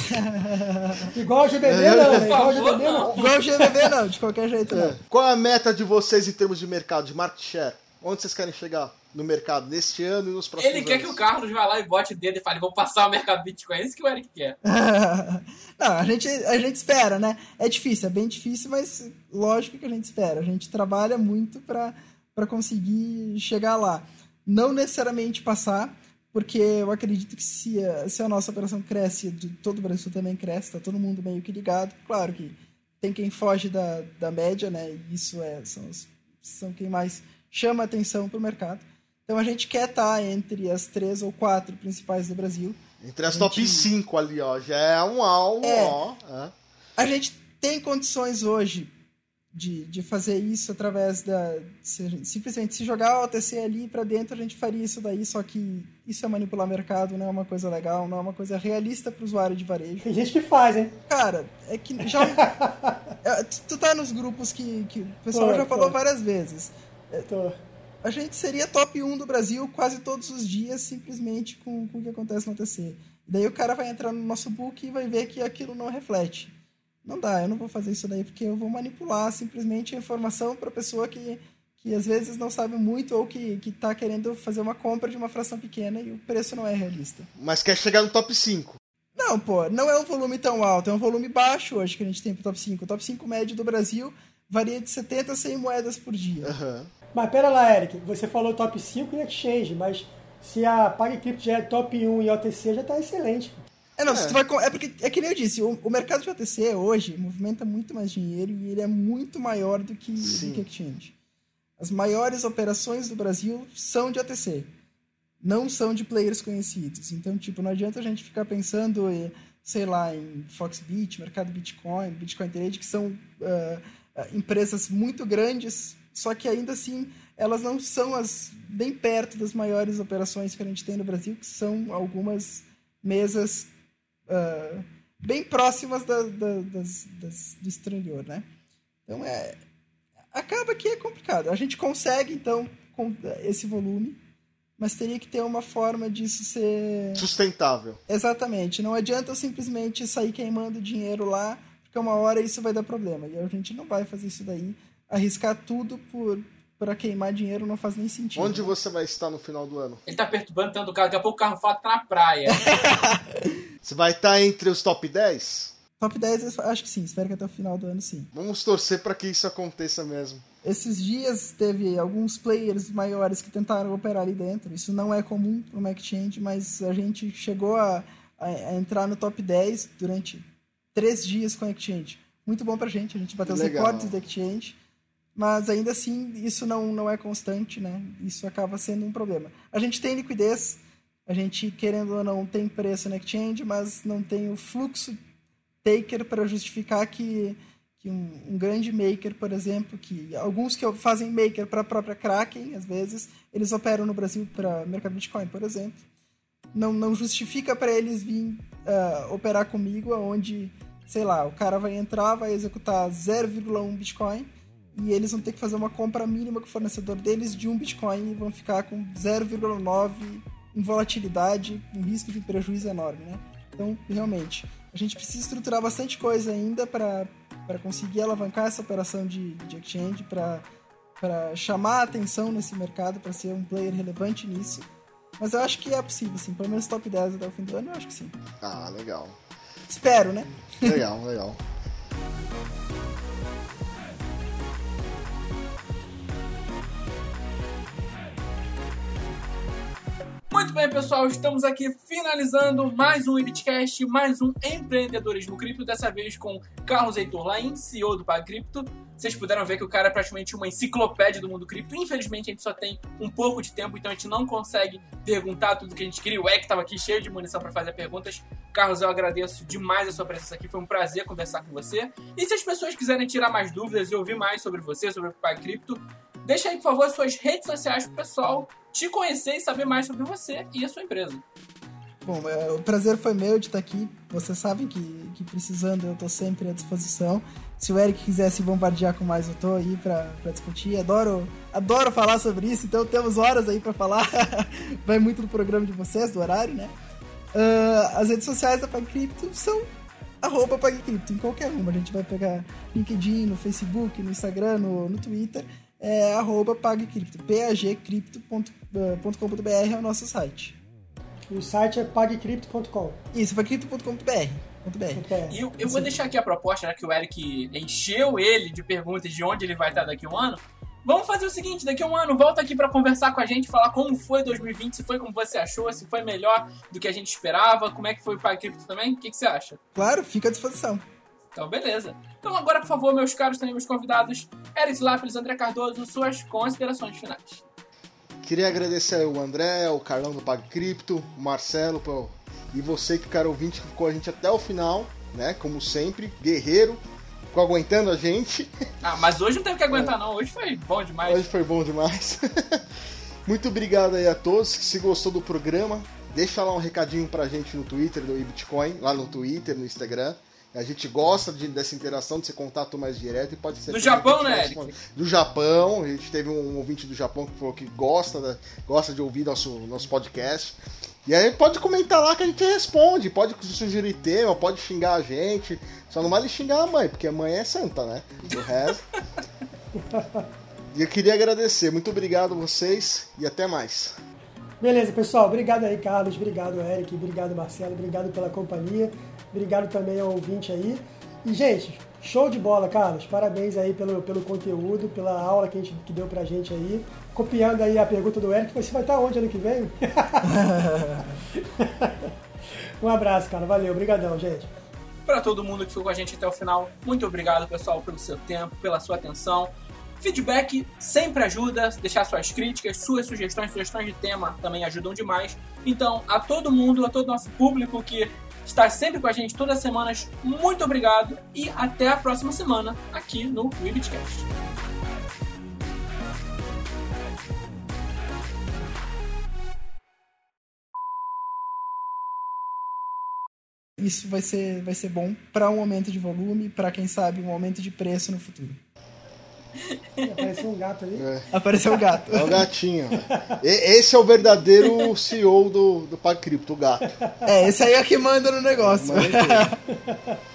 igual ao GBB não, né? Igual ao GBB não. Igual ao GBB não, de qualquer jeito é. não. Qual é a meta de vocês em termos de mercado, de market share? Onde vocês querem chegar? No mercado neste ano e nos próximos Ele quer anos. que o Carlos vá lá e bote o dedo e fale, vou passar o mercado Bitcoin. É isso que o Eric quer. Não, a gente, a gente espera, né? É difícil, é bem difícil, mas lógico que a gente espera. A gente trabalha muito para conseguir chegar lá. Não necessariamente passar, porque eu acredito que se a, se a nossa operação cresce, de todo o Brasil também cresce, tá todo mundo meio que ligado. Claro que tem quem foge da, da média, né? Isso é, são, são quem mais chama atenção para o mercado. Então a gente quer estar tá entre as três ou quatro principais do Brasil. Entre as gente... top 5 ali, ó. Já é um alvo, é, ó. É. A gente tem condições hoje de, de fazer isso através da. Se, simplesmente se jogar o OTC ali para dentro, a gente faria isso daí, só que isso é manipular mercado, não é uma coisa legal, não é uma coisa realista para o usuário de varejo. Tem gente que faz, hein? Cara, é que já. É, tu tá nos grupos que, que o pessoal já falou várias vezes. Tô a gente seria top 1 do Brasil quase todos os dias, simplesmente com, com o que acontece no TC. Daí o cara vai entrar no nosso book e vai ver que aquilo não reflete. Não dá, eu não vou fazer isso daí porque eu vou manipular simplesmente a informação para pessoa que, que às vezes não sabe muito ou que, que tá querendo fazer uma compra de uma fração pequena e o preço não é realista. Mas quer chegar no top 5. Não, pô, não é um volume tão alto, é um volume baixo hoje que a gente tem pro top 5. O top 5 médio do Brasil varia de 70 a 100 moedas por dia. Uhum. Mas pera lá, Eric, você falou top 5 em exchange, mas se a PagCrypto já é top 1 em OTC, já está excelente. É, não, é. Vai, é porque, é que nem eu disse, o, o, mercado de OTC hoje movimenta muito mais dinheiro e ele é muito maior do que, do que exchange. As maiores operações do Brasil são de OTC, não são de players conhecidos. Então, tipo, não adianta a gente ficar pensando, sei lá, em Foxbit, Mercado Bitcoin, Bitcoin Trade, que são uh, empresas muito grandes só que ainda assim elas não são as bem perto das maiores operações que a gente tem no Brasil, que são algumas mesas uh, bem próximas da, da, das, das, do exterior, né? Então é acaba que é complicado. A gente consegue então com esse volume, mas teria que ter uma forma disso ser sustentável. Exatamente. Não adianta eu simplesmente sair queimando dinheiro lá, porque uma hora isso vai dar problema. E a gente não vai fazer isso daí arriscar tudo por para queimar dinheiro não faz nem sentido. Onde né? você vai estar no final do ano? Ele tá perturbando tanto o carro, daqui a pouco o carro fala tá na praia. você vai estar entre os top 10? Top 10, acho que sim. Espero que até o final do ano, sim. Vamos torcer para que isso aconteça mesmo. Esses dias teve alguns players maiores que tentaram operar ali dentro. Isso não é comum para uma exchange, mas a gente chegou a, a, a entrar no top 10 durante três dias com a exchange. Muito bom pra gente. A gente bateu os recordes da exchange mas ainda assim isso não, não é constante, né? Isso acaba sendo um problema. A gente tem liquidez, a gente, querendo ou não, tem preço na exchange, mas não tem o fluxo taker para justificar que, que um, um, grande maker, por exemplo, que alguns que fazem maker para a própria Kraken, às vezes, eles operam no Brasil para mercado Bitcoin, por exemplo. Não, não justifica para eles vir uh, operar comigo, onde, sei lá, o cara vai entrar, vai executar 0,1 Bitcoin e eles vão ter que fazer uma compra mínima com o fornecedor deles de um Bitcoin e vão ficar com 0,9 em volatilidade, um risco de prejuízo enorme, né? Então, realmente, a gente precisa estruturar bastante coisa ainda para conseguir alavancar essa operação de, de exchange, para chamar a atenção nesse mercado, para ser um player relevante nisso. Mas eu acho que é possível, sim. Pelo menos top 10 até o fim do ano, eu acho que sim. Ah, legal. Espero, né? Legal, legal. Muito bem, pessoal, estamos aqui finalizando mais um Ibitcast, mais um empreendedorismo cripto, dessa vez com Carlos Heitor Lain, CEO do PagCrypto. Vocês puderam ver que o cara é praticamente uma enciclopédia do mundo cripto. Infelizmente, a gente só tem um pouco de tempo, então a gente não consegue perguntar tudo que a gente queria. O Eck estava aqui cheio de munição para fazer perguntas. Carlos, eu agradeço demais a sua presença aqui. Foi um prazer conversar com você. E se as pessoas quiserem tirar mais dúvidas e ouvir mais sobre você, sobre o PagCrypto, deixa aí, por favor, suas redes sociais pro pessoal te conhecer e saber mais sobre você e a sua empresa. Bom, é, o prazer foi meu de estar aqui. Vocês sabem que, que precisando eu estou sempre à disposição. Se o Eric quiser se bombardear com mais, eu estou aí para discutir. Adoro, adoro falar sobre isso, então temos horas aí para falar. Vai muito do programa de vocês, do horário, né? Uh, as redes sociais da PagCrypto são arroba PagCrypto, em qualquer uma. A gente vai pegar LinkedIn, no Facebook, no Instagram, no, no Twitter é arroba pagcrypto, pagcrypto.com.br é o nosso site. E o site é pagcrypto.com. Isso, pagcrypto.com.br. E eu, eu vou deixar aqui a proposta, né, que o Eric encheu ele de perguntas de onde ele vai estar daqui a um ano. Vamos fazer o seguinte, daqui a um ano, volta aqui para conversar com a gente, falar como foi 2020, se foi como você achou, se foi melhor do que a gente esperava, como é que foi o PagCrypto também, o que, que você acha? Claro, fica à disposição. Então, beleza. Então, agora, por favor, meus caros, também meus convidados, Eric Lápis, André Cardoso, suas considerações finais. Queria agradecer ao André, ao Carlão do Pag Cripto, o Marcelo pro... e você que, cara ouvinte, que ficou a gente até o final, né? Como sempre, guerreiro, ficou aguentando a gente. Ah, mas hoje não teve que aguentar, é. não. Hoje foi bom demais. Hoje foi bom demais. Muito obrigado aí a todos. Se gostou do programa, deixa lá um recadinho pra gente no Twitter do Bitcoin, lá no Twitter, no Instagram. A gente gosta de, dessa interação, desse contato mais direto e pode ser. Do Japão, né, Eric? Do Japão, a gente teve um ouvinte do Japão que falou que gosta, da, gosta de ouvir nosso, nosso podcast. E aí pode comentar lá que a gente responde, pode sugerir tema, pode xingar a gente. Só não vale xingar a mãe, porque a mãe é santa, né? Do resto. e eu queria agradecer. Muito obrigado a vocês e até mais. Beleza, pessoal. Obrigado aí, Carlos. Obrigado, Eric. Obrigado, Marcelo. Obrigado pela companhia. Obrigado também ao ouvinte aí. E, gente, show de bola, Carlos. Parabéns aí pelo, pelo conteúdo, pela aula que, a gente, que deu pra gente aí. Copiando aí a pergunta do Eric, você vai estar onde ano que vem? um abraço, cara. Valeu. Obrigadão, gente. Para todo mundo que ficou com a gente até o final, muito obrigado, pessoal, pelo seu tempo, pela sua atenção. Feedback sempre ajuda, deixar suas críticas, suas sugestões, sugestões de tema também ajudam demais. Então, a todo mundo, a todo nosso público que está sempre com a gente todas as semanas. Muito obrigado e até a próxima semana aqui no Webcast. Isso vai ser, vai ser bom para um aumento de volume, para quem sabe um aumento de preço no futuro. Apareceu um gato ali. É. Apareceu um gato. É o gatinho. esse é o verdadeiro CEO do, do PagCrypto, o gato. É, esse aí é o que manda no negócio. Manda